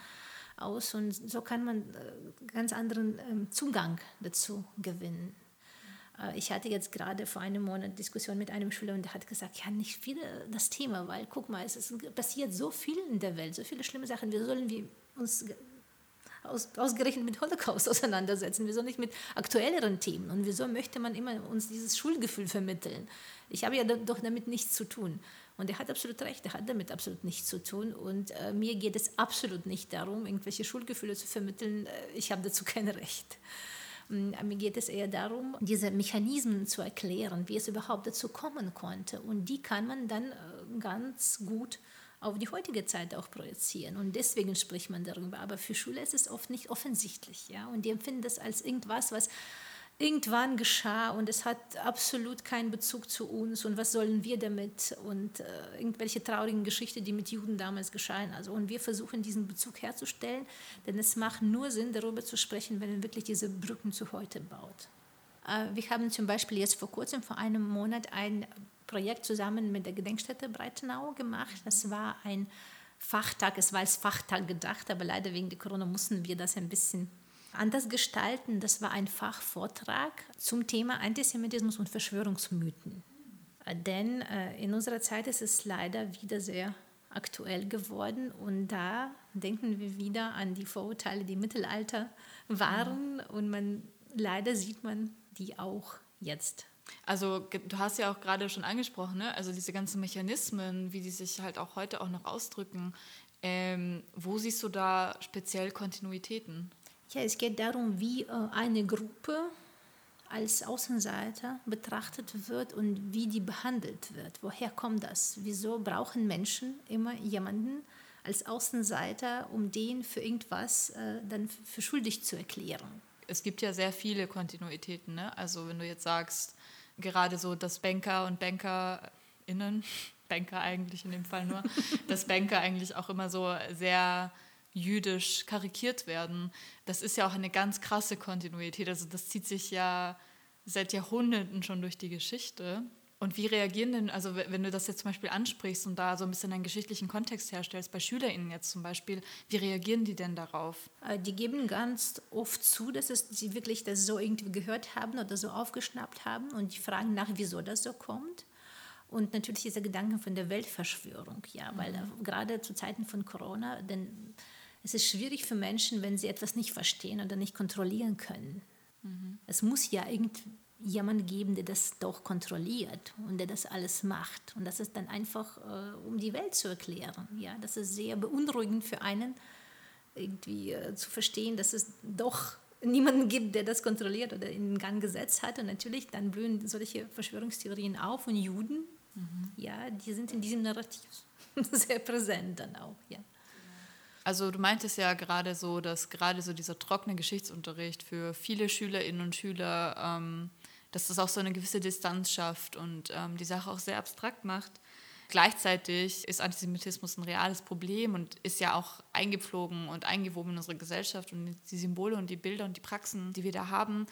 aus und so kann man äh, ganz anderen ähm, Zugang dazu gewinnen. Äh, ich hatte jetzt gerade vor einem Monat Diskussion mit einem Schüler und der hat gesagt, ja, nicht wieder das Thema, weil guck mal, es ist, passiert so viel in der Welt, so viele schlimme Sachen. Wie sollen wir uns aus, ausgerechnet mit Holocaust auseinandersetzen? Wieso nicht mit aktuelleren Themen? Und wieso möchte man immer uns dieses Schulgefühl vermitteln? Ich habe ja doch damit nichts zu tun. Und er hat absolut recht, er hat damit absolut nichts zu tun. Und äh, mir geht es absolut nicht darum, irgendwelche Schulgefühle zu vermitteln. Äh, ich habe dazu kein Recht. Mm, mir geht es eher darum, diese Mechanismen zu erklären, wie es überhaupt dazu kommen konnte. Und die kann man dann äh, ganz gut auf die heutige Zeit auch projizieren. Und deswegen spricht man darüber. Aber für Schüler ist es oft nicht offensichtlich. Ja? Und die empfinden das als irgendwas, was irgendwann geschah und es hat absolut keinen Bezug zu uns und was sollen wir damit und äh, irgendwelche traurigen Geschichten, die mit Juden damals geschahen. Also und wir versuchen diesen Bezug herzustellen, denn es macht nur Sinn, darüber zu sprechen, wenn man wirklich diese Brücken zu heute baut. Äh, wir haben zum Beispiel jetzt vor kurzem, vor einem Monat, ein Projekt zusammen mit der Gedenkstätte Breitenau gemacht. Das war ein Fachtag, es war als Fachtag gedacht, aber leider wegen der Corona mussten wir das ein bisschen anders gestalten. Das war ein Fachvortrag zum Thema Antisemitismus und Verschwörungsmythen. Denn äh, in unserer Zeit ist es leider wieder sehr aktuell geworden und da denken wir wieder an die Vorurteile, die im Mittelalter waren und man leider sieht man die auch jetzt. Also du hast ja auch gerade schon angesprochen, ne? also diese ganzen Mechanismen, wie die sich halt auch heute auch noch ausdrücken. Ähm, wo siehst du da speziell Kontinuitäten? Ja, es geht darum, wie äh, eine Gruppe als Außenseiter betrachtet wird und wie die behandelt wird. Woher kommt das? Wieso brauchen Menschen immer jemanden als Außenseiter, um den für irgendwas äh, dann für schuldig zu erklären? Es gibt ja sehr viele Kontinuitäten. Ne? Also wenn du jetzt sagst, gerade so, dass Banker und BankerInnen, Banker eigentlich in dem Fall nur, dass Banker eigentlich auch immer so sehr jüdisch karikiert werden. Das ist ja auch eine ganz krasse Kontinuität. Also das zieht sich ja seit Jahrhunderten schon durch die Geschichte. Und wie reagieren denn, also wenn du das jetzt zum Beispiel ansprichst und da so ein bisschen einen geschichtlichen Kontext herstellst, bei SchülerInnen jetzt zum Beispiel, wie reagieren die denn darauf? Äh, die geben ganz oft zu, dass es, sie wirklich das so irgendwie gehört haben oder so aufgeschnappt haben und die fragen nach, wieso das so kommt. Und natürlich dieser Gedanke von der Weltverschwörung, ja, weil mhm. gerade zu Zeiten von Corona, denn es ist schwierig für Menschen, wenn sie etwas nicht verstehen oder nicht kontrollieren können. Mhm. Es muss ja irgendjemand geben, der das doch kontrolliert und der das alles macht. Und das ist dann einfach, äh, um die Welt zu erklären. Ja, das ist sehr beunruhigend für einen, irgendwie äh, zu verstehen, dass es doch niemanden gibt, der das kontrolliert oder in Gang gesetzt hat. Und natürlich dann blühen solche Verschwörungstheorien auf und Juden, mhm. ja, die sind in diesem Narrativ sehr präsent dann auch. Ja. Also du meintest ja gerade so, dass gerade so dieser trockene Geschichtsunterricht für viele Schülerinnen und Schüler, ähm, dass das auch so eine gewisse Distanz schafft und ähm, die Sache auch sehr abstrakt macht. Gleichzeitig ist Antisemitismus ein reales Problem und ist ja auch eingeflogen und eingewoben in unsere Gesellschaft und die Symbole und die Bilder und die Praxen, die wir da haben.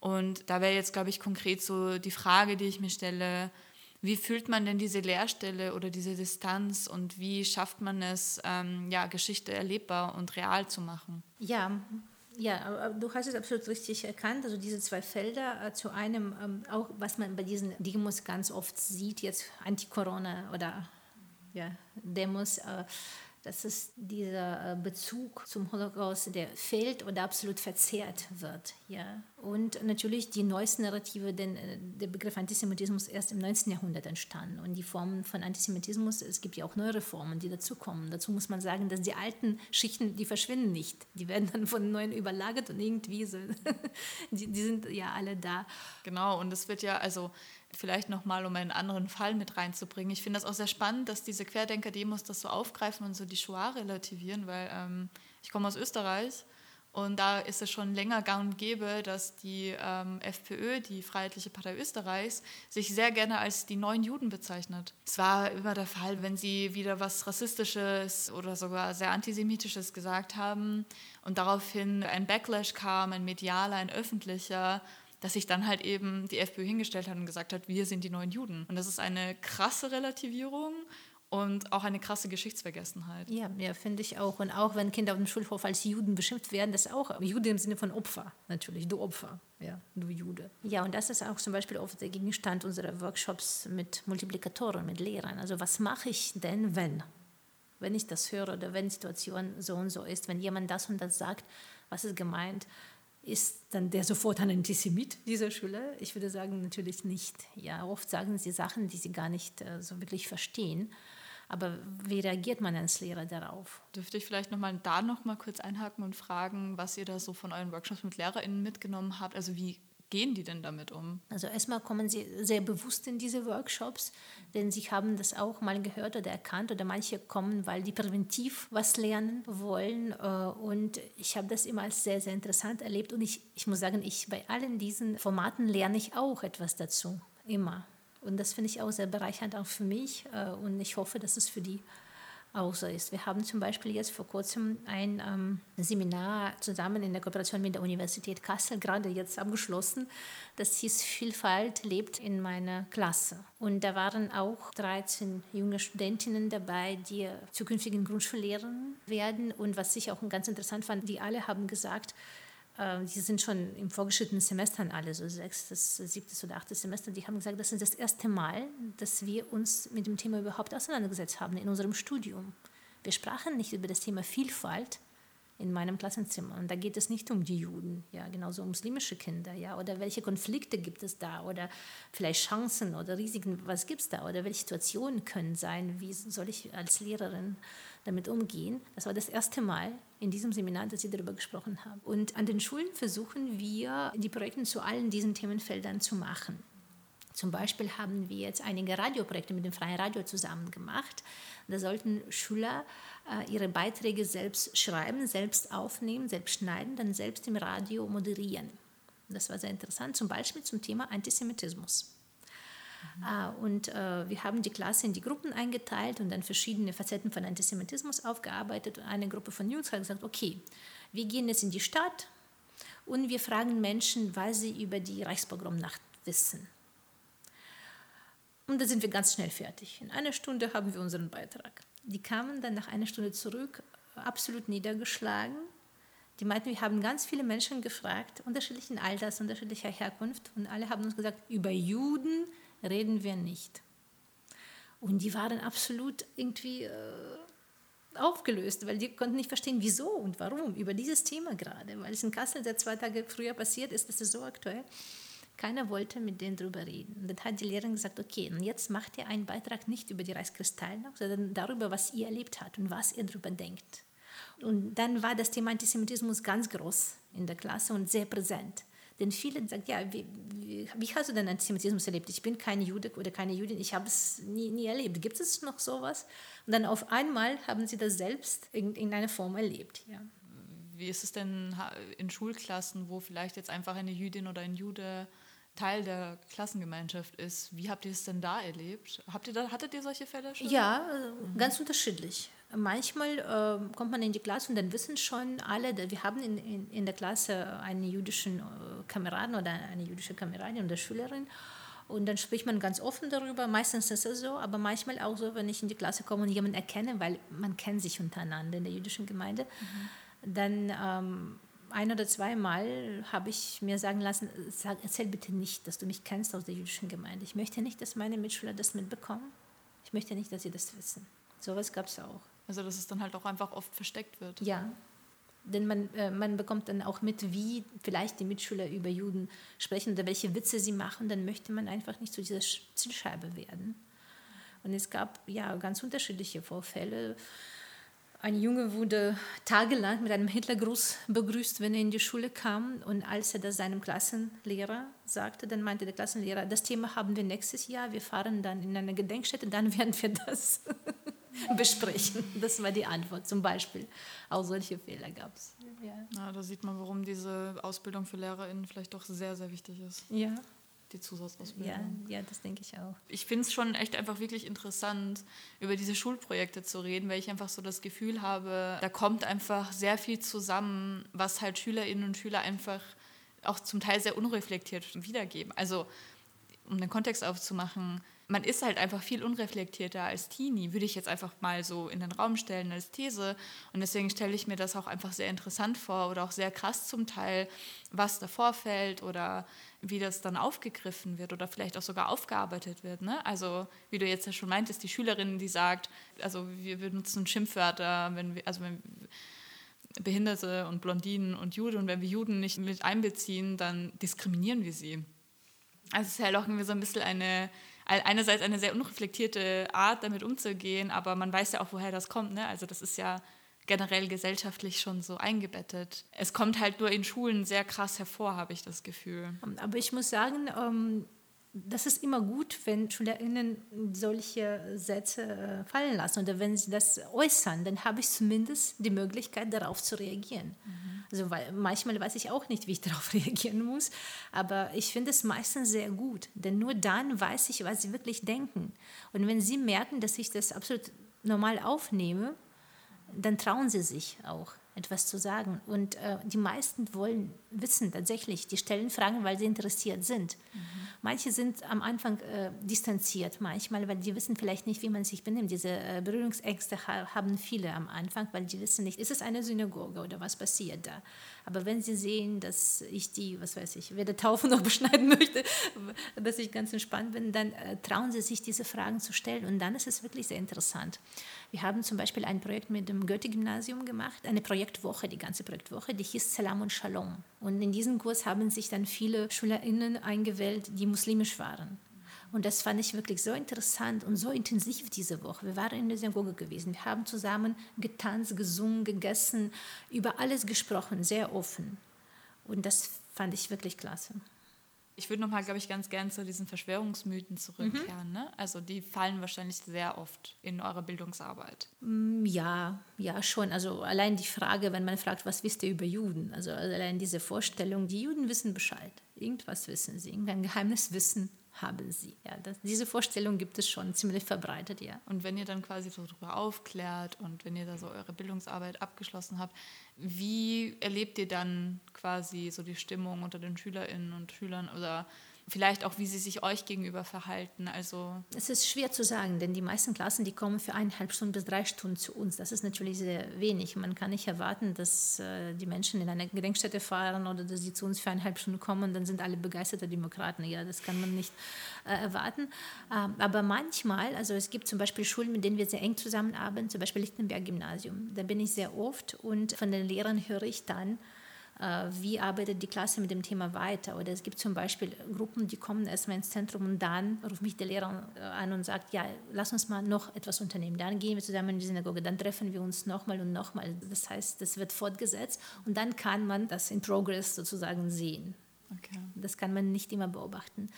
Und da wäre jetzt, glaube ich, konkret so die Frage, die ich mir stelle, wie fühlt man denn diese Leerstelle oder diese Distanz und wie schafft man es, ähm, ja, Geschichte erlebbar und real zu machen? Ja, ja, du hast es absolut richtig erkannt. Also diese zwei Felder äh, zu einem, ähm, auch was man bei diesen Demos ganz oft sieht, jetzt Anti-Corona oder ja, Demos, äh, dass es dieser äh, Bezug zum Holocaust, der fehlt oder absolut verzerrt wird. Ja. Und natürlich die neuesten Narrative, denn äh, der Begriff Antisemitismus erst im 19. Jahrhundert entstanden. Und die Formen von Antisemitismus, es gibt ja auch neuere Formen, die dazukommen. Dazu muss man sagen, dass die alten Schichten, die verschwinden nicht. Die werden dann von neuen überlagert und irgendwie so, die, die sind ja alle da. Genau, und es wird ja, also vielleicht nochmal, um einen anderen Fall mit reinzubringen. Ich finde das auch sehr spannend, dass diese Querdenker-Demos das so aufgreifen und so die Shoah relativieren, weil ähm, ich komme aus Österreich und da ist es schon länger gang und gäbe, dass die ähm, FPÖ, die Freiheitliche Partei Österreichs, sich sehr gerne als die neuen Juden bezeichnet. Es war immer der Fall, wenn sie wieder was Rassistisches oder sogar sehr Antisemitisches gesagt haben und daraufhin ein Backlash kam, ein medialer, ein öffentlicher, dass sich dann halt eben die FPÖ hingestellt hat und gesagt hat, wir sind die neuen Juden. Und das ist eine krasse Relativierung und auch eine krasse Geschichtsvergessenheit. Ja, ja finde ich auch. Und auch wenn Kinder auf dem Schulhof als Juden beschimpft werden, das auch Jude im Sinne von Opfer, natürlich, du Opfer, ja, du Jude. Ja, und das ist auch zum Beispiel oft der Gegenstand unserer Workshops mit Multiplikatoren, mit Lehrern. Also was mache ich denn, wenn? Wenn ich das höre oder wenn die Situation so und so ist, wenn jemand das und das sagt, was ist gemeint? Ist dann der sofort ein Antisemit, dieser Schüler? Ich würde sagen, natürlich nicht. Ja, oft sagen sie Sachen, die sie gar nicht äh, so wirklich verstehen. Aber wie reagiert man als Lehrer darauf? Dürfte ich vielleicht noch mal da noch mal kurz einhaken und fragen, was ihr da so von euren Workshops mit LehrerInnen mitgenommen habt? Also wie gehen die denn damit um? Also erstmal kommen sie sehr bewusst in diese Workshops, denn sie haben das auch mal gehört oder erkannt oder manche kommen, weil die präventiv was lernen wollen äh, und ich habe das immer als sehr, sehr interessant erlebt und ich, ich muss sagen, ich bei allen diesen Formaten lerne ich auch etwas dazu, immer. Und das finde ich auch sehr bereichernd auch für mich äh, und ich hoffe, dass es für die auch so ist. Wir haben zum Beispiel jetzt vor kurzem ein ähm, Seminar zusammen in der Kooperation mit der Universität Kassel gerade jetzt abgeschlossen. Das hieß Vielfalt lebt in meiner Klasse. Und da waren auch 13 junge Studentinnen dabei, die zukünftigen Grundschullehrerinnen werden. Und was ich auch ganz interessant fand, die alle haben gesagt, die sind schon im vorgeschrittenen Semester alle, so sechstes, siebtes oder achtes Semester, die haben gesagt, das ist das erste Mal, dass wir uns mit dem Thema überhaupt auseinandergesetzt haben in unserem Studium. Wir sprachen nicht über das Thema Vielfalt, in meinem Klassenzimmer. Und da geht es nicht um die Juden, ja, genauso um muslimische Kinder, ja, oder welche Konflikte gibt es da, oder vielleicht Chancen oder Risiken, was gibt es da, oder welche Situationen können sein, wie soll ich als Lehrerin damit umgehen. Das war das erste Mal in diesem Seminar, dass ich darüber gesprochen habe. Und an den Schulen versuchen wir, die Projekte zu allen diesen Themenfeldern zu machen. Zum Beispiel haben wir jetzt einige Radioprojekte mit dem Freien Radio zusammen gemacht. Da sollten Schüler äh, ihre Beiträge selbst schreiben, selbst aufnehmen, selbst schneiden, dann selbst im Radio moderieren. Das war sehr interessant, zum Beispiel zum Thema Antisemitismus. Mhm. Und äh, wir haben die Klasse in die Gruppen eingeteilt und dann verschiedene Facetten von Antisemitismus aufgearbeitet. Und eine Gruppe von Jungs hat gesagt, okay, wir gehen jetzt in die Stadt und wir fragen Menschen, was sie über die Reichspogromnacht wissen. Und da sind wir ganz schnell fertig. In einer Stunde haben wir unseren Beitrag. Die kamen dann nach einer Stunde zurück, absolut niedergeschlagen. Die meinten, wir haben ganz viele Menschen gefragt, unterschiedlichen Alters, unterschiedlicher Herkunft, und alle haben uns gesagt, über Juden reden wir nicht. Und die waren absolut irgendwie äh, aufgelöst, weil die konnten nicht verstehen, wieso und warum über dieses Thema gerade, weil es in Kassel seit zwei Tagen früher passiert ist, das ist so aktuell. Keiner wollte mit denen darüber reden. Dann hat die Lehrerin gesagt, okay, und jetzt macht ihr einen Beitrag nicht über die Reichskristallnacht, sondern darüber, was ihr erlebt habt und was ihr darüber denkt. Und dann war das Thema Antisemitismus ganz groß in der Klasse und sehr präsent. Denn viele sagen, ja, wie, wie, wie, hast du denn Antisemitismus erlebt? Ich bin kein Jude oder keine Judin, ich habe es nie, nie erlebt. Gibt es noch sowas? Und dann auf einmal haben sie das selbst in, in einer Form erlebt. Ja. Wie ist es denn in Schulklassen, wo vielleicht jetzt einfach eine Jüdin oder ein Jude Teil der Klassengemeinschaft ist. Wie habt ihr es denn da erlebt? Habt ihr da, hattet ihr solche Fälle schon? Ja, mhm. ganz unterschiedlich. Manchmal äh, kommt man in die Klasse und dann wissen schon alle, wir haben in, in, in der Klasse einen jüdischen äh, Kameraden oder eine jüdische Kameradin oder Schülerin und dann spricht man ganz offen darüber. Meistens ist es so, aber manchmal auch so, wenn ich in die Klasse komme und jemanden erkenne, weil man kennt sich untereinander in der jüdischen Gemeinde, mhm. dann ähm, ein oder zweimal habe ich mir sagen lassen, sag, erzähl bitte nicht, dass du mich kennst aus der jüdischen Gemeinde. Ich möchte nicht, dass meine Mitschüler das mitbekommen. Ich möchte nicht, dass sie das wissen. Sowas gab es auch. Also dass es dann halt auch einfach oft versteckt wird. Ja, denn man, äh, man bekommt dann auch mit, wie vielleicht die Mitschüler über Juden sprechen oder welche Witze sie machen. Dann möchte man einfach nicht zu dieser Zielscheibe werden. Und es gab ja ganz unterschiedliche Vorfälle. Ein Junge wurde tagelang mit einem Hitlergruß begrüßt, wenn er in die Schule kam. Und als er das seinem Klassenlehrer sagte, dann meinte der Klassenlehrer, das Thema haben wir nächstes Jahr, wir fahren dann in eine Gedenkstätte, dann werden wir das besprechen. Das war die Antwort zum Beispiel. Auch solche Fehler gab es. Ja. ja. da sieht man, warum diese Ausbildung für LehrerInnen vielleicht doch sehr, sehr wichtig ist. Ja die Zusatzausbildung. Ja, ja das denke ich auch. Ich finde es schon echt einfach wirklich interessant, über diese Schulprojekte zu reden, weil ich einfach so das Gefühl habe, da kommt einfach sehr viel zusammen, was halt Schülerinnen und Schüler einfach auch zum Teil sehr unreflektiert wiedergeben. Also, um den Kontext aufzumachen, man ist halt einfach viel unreflektierter als Teenie, würde ich jetzt einfach mal so in den Raum stellen als These. Und deswegen stelle ich mir das auch einfach sehr interessant vor oder auch sehr krass zum Teil, was da vorfällt oder wie das dann aufgegriffen wird oder vielleicht auch sogar aufgearbeitet wird. Ne? Also wie du jetzt ja schon meintest, die Schülerin, die sagt, also wir benutzen Schimpfwörter, wenn wir, also wenn Behinderte und Blondinen und Juden und wenn wir Juden nicht mit einbeziehen, dann diskriminieren wir sie. Also es ist halt auch irgendwie so ein bisschen eine, einerseits eine sehr unreflektierte Art, damit umzugehen, aber man weiß ja auch, woher das kommt. Ne? Also das ist ja generell gesellschaftlich schon so eingebettet. Es kommt halt nur in Schulen sehr krass hervor, habe ich das Gefühl. Aber ich muss sagen, ähm, das ist immer gut, wenn SchülerInnen solche Sätze äh, fallen lassen oder wenn sie das äußern, dann habe ich zumindest die Möglichkeit, darauf zu reagieren. Mhm. Also weil manchmal weiß ich auch nicht, wie ich darauf reagieren muss, aber ich finde es meistens sehr gut, denn nur dann weiß ich, was sie wirklich denken. Und wenn sie merken, dass ich das absolut normal aufnehme, dann trauen sie sich auch etwas zu sagen. Und äh, die meisten wollen wissen tatsächlich, die stellen Fragen, weil sie interessiert sind. Mhm. Manche sind am Anfang äh, distanziert, manchmal, weil die wissen vielleicht nicht, wie man sich benimmt. Diese äh, Berührungsängste ha haben viele am Anfang, weil die wissen nicht, ist es eine Synagoge oder was passiert da. Aber wenn sie sehen, dass ich die, was weiß ich, weder taufen noch beschneiden möchte, dass ich ganz entspannt bin, dann äh, trauen sie sich, diese Fragen zu stellen. Und dann ist es wirklich sehr interessant. Wir haben zum Beispiel ein Projekt mit dem Goethe-Gymnasium gemacht, eine Projektwoche, die ganze Projektwoche, die hieß Salam und Shalom. Und in diesem Kurs haben sich dann viele SchülerInnen eingewählt, die muslimisch waren. Und das fand ich wirklich so interessant und so intensiv diese Woche. Wir waren in der Synagoge gewesen. Wir haben zusammen getanzt, gesungen, gegessen, über alles gesprochen, sehr offen. Und das fand ich wirklich klasse. Ich würde nochmal, glaube ich, ganz gern zu diesen Verschwörungsmythen zurückkehren. Mhm. Ne? Also die fallen wahrscheinlich sehr oft in eurer Bildungsarbeit. Mm, ja, ja, schon. Also allein die Frage, wenn man fragt, was wisst ihr über Juden? Also allein diese Vorstellung, die Juden wissen Bescheid. Irgendwas wissen sie, irgendein Geheimnis wissen haben sie. Ja, das, diese Vorstellung gibt es schon ziemlich verbreitet, ja. Und wenn ihr dann quasi so darüber aufklärt und wenn ihr da so eure Bildungsarbeit abgeschlossen habt, wie erlebt ihr dann quasi so die Stimmung unter den Schülerinnen und Schülern oder vielleicht auch, wie sie sich euch gegenüber verhalten. Also es ist schwer zu sagen, denn die meisten Klassen, die kommen für eineinhalb Stunden bis drei Stunden zu uns. Das ist natürlich sehr wenig. Man kann nicht erwarten, dass äh, die Menschen in eine Gedenkstätte fahren oder dass sie zu uns für eineinhalb Stunden kommen dann sind alle begeisterte Demokraten. Ja, das kann man nicht äh, erwarten. Ähm, aber manchmal, also es gibt zum Beispiel Schulen, mit denen wir sehr eng zusammenarbeiten, zum Beispiel Lichtenberg Gymnasium. Da bin ich sehr oft und von den Lehrern höre ich dann, wie arbeitet die Klasse mit dem Thema weiter. Oder es gibt zum Beispiel Gruppen, die kommen erstmal ins Zentrum und dann ruft mich der Lehrer äh, an und sagt, ja, lass uns mal noch etwas unternehmen. Dann gehen wir zusammen in die Synagoge, dann treffen wir uns nochmal und nochmal. Das heißt, das wird fortgesetzt und dann kann man das in Progress sozusagen sehen. Okay. Das kann man nicht immer beobachten.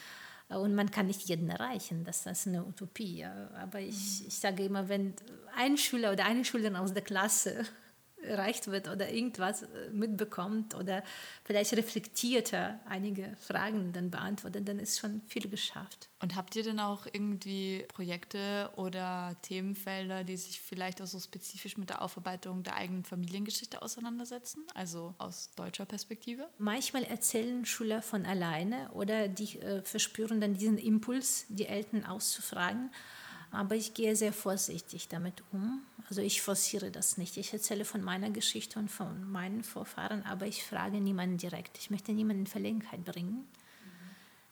Äh, und man kann nicht jeden erreichen, das ist eine Utopie. Aber ich, ich sage immer, wenn ein Schüler oder eine Schülerin aus der Klasse erreicht wird oder irgendwas äh, mitbekommt oder vielleicht reflektierter einige Fragen dann beantwortet, dann ist schon viel geschafft. Und habt ihr denn auch irgendwie Projekte oder Themenfelder, die sich vielleicht auch so spezifisch mit der Aufarbeitung der eigenen Familiengeschichte auseinandersetzen, also aus deutscher Perspektive? Manchmal erzählen Schüler von alleine oder die äh, verspüren dann diesen Impuls, die Eltern auszufragen. Aber ich gehe sehr vorsichtig damit um. Also ich forciere das nicht. Ich erzähle von meiner Geschichte und von meinen Vorfahren, aber ich frage niemanden direkt. Ich möchte niemanden in Verlegenheit bringen.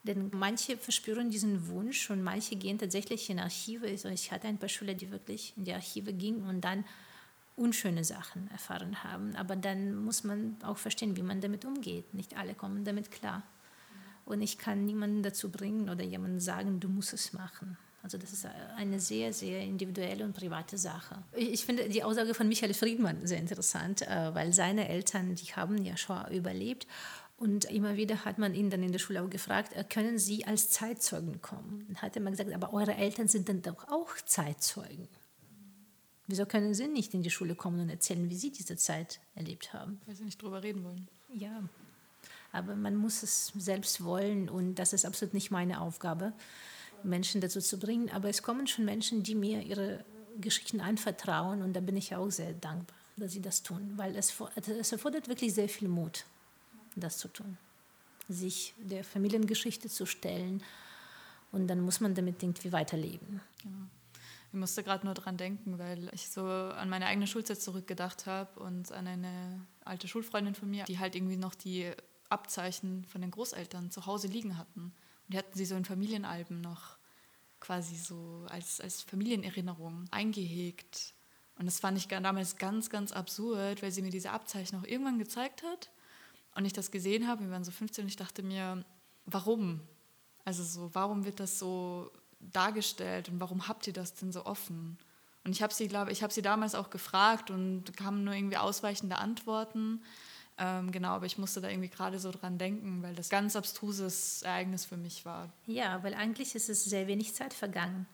Denn manche verspüren diesen Wunsch und manche gehen tatsächlich in Archive. Also ich hatte ein paar Schüler, die wirklich in die Archive gingen und dann unschöne Sachen erfahren haben. Aber dann muss man auch verstehen, wie man damit umgeht. Nicht alle kommen damit klar. Und ich kann niemanden dazu bringen oder jemandem sagen, du musst es machen. Also das ist eine sehr, sehr individuelle und private Sache. Ich finde die Aussage von Michael Friedmann sehr interessant, äh, weil seine Eltern, die haben ja schon überlebt und immer wieder hat man ihn dann in der Schule auch gefragt, äh, können Sie als Zeitzeugen kommen? Dann hat er immer gesagt, aber eure Eltern sind dann doch auch Zeitzeugen. Wieso können Sie nicht in die Schule kommen und erzählen, wie Sie diese Zeit erlebt haben? Weil Sie nicht drüber reden wollen. Ja, aber man muss es selbst wollen und das ist absolut nicht meine Aufgabe. Menschen dazu zu bringen. Aber es kommen schon Menschen, die mir ihre Geschichten anvertrauen und da bin ich auch sehr dankbar, dass sie das tun, weil es, es erfordert wirklich sehr viel Mut, das zu tun, sich der Familiengeschichte zu stellen Und dann muss man damit irgendwie weiterleben. Ja. Ich musste gerade nur dran denken, weil ich so an meine eigene Schulzeit zurückgedacht habe und an eine alte Schulfreundin von mir, die halt irgendwie noch die Abzeichen von den Großeltern zu Hause liegen hatten. Die hatten sie so in Familienalben noch quasi so als, als Familienerinnerung eingehegt. Und das fand ich damals ganz, ganz absurd, weil sie mir diese Abzeichen auch irgendwann gezeigt hat und ich das gesehen habe. Wir waren so 15 und ich dachte mir, warum? Also so, warum wird das so dargestellt und warum habt ihr das denn so offen? Und ich habe sie, glaube ich, habe sie damals auch gefragt und kamen nur irgendwie ausweichende Antworten. Ähm, genau, aber ich musste da irgendwie gerade so dran denken, weil das ganz abstruses Ereignis für mich war. Ja, weil eigentlich ist es sehr wenig Zeit vergangen.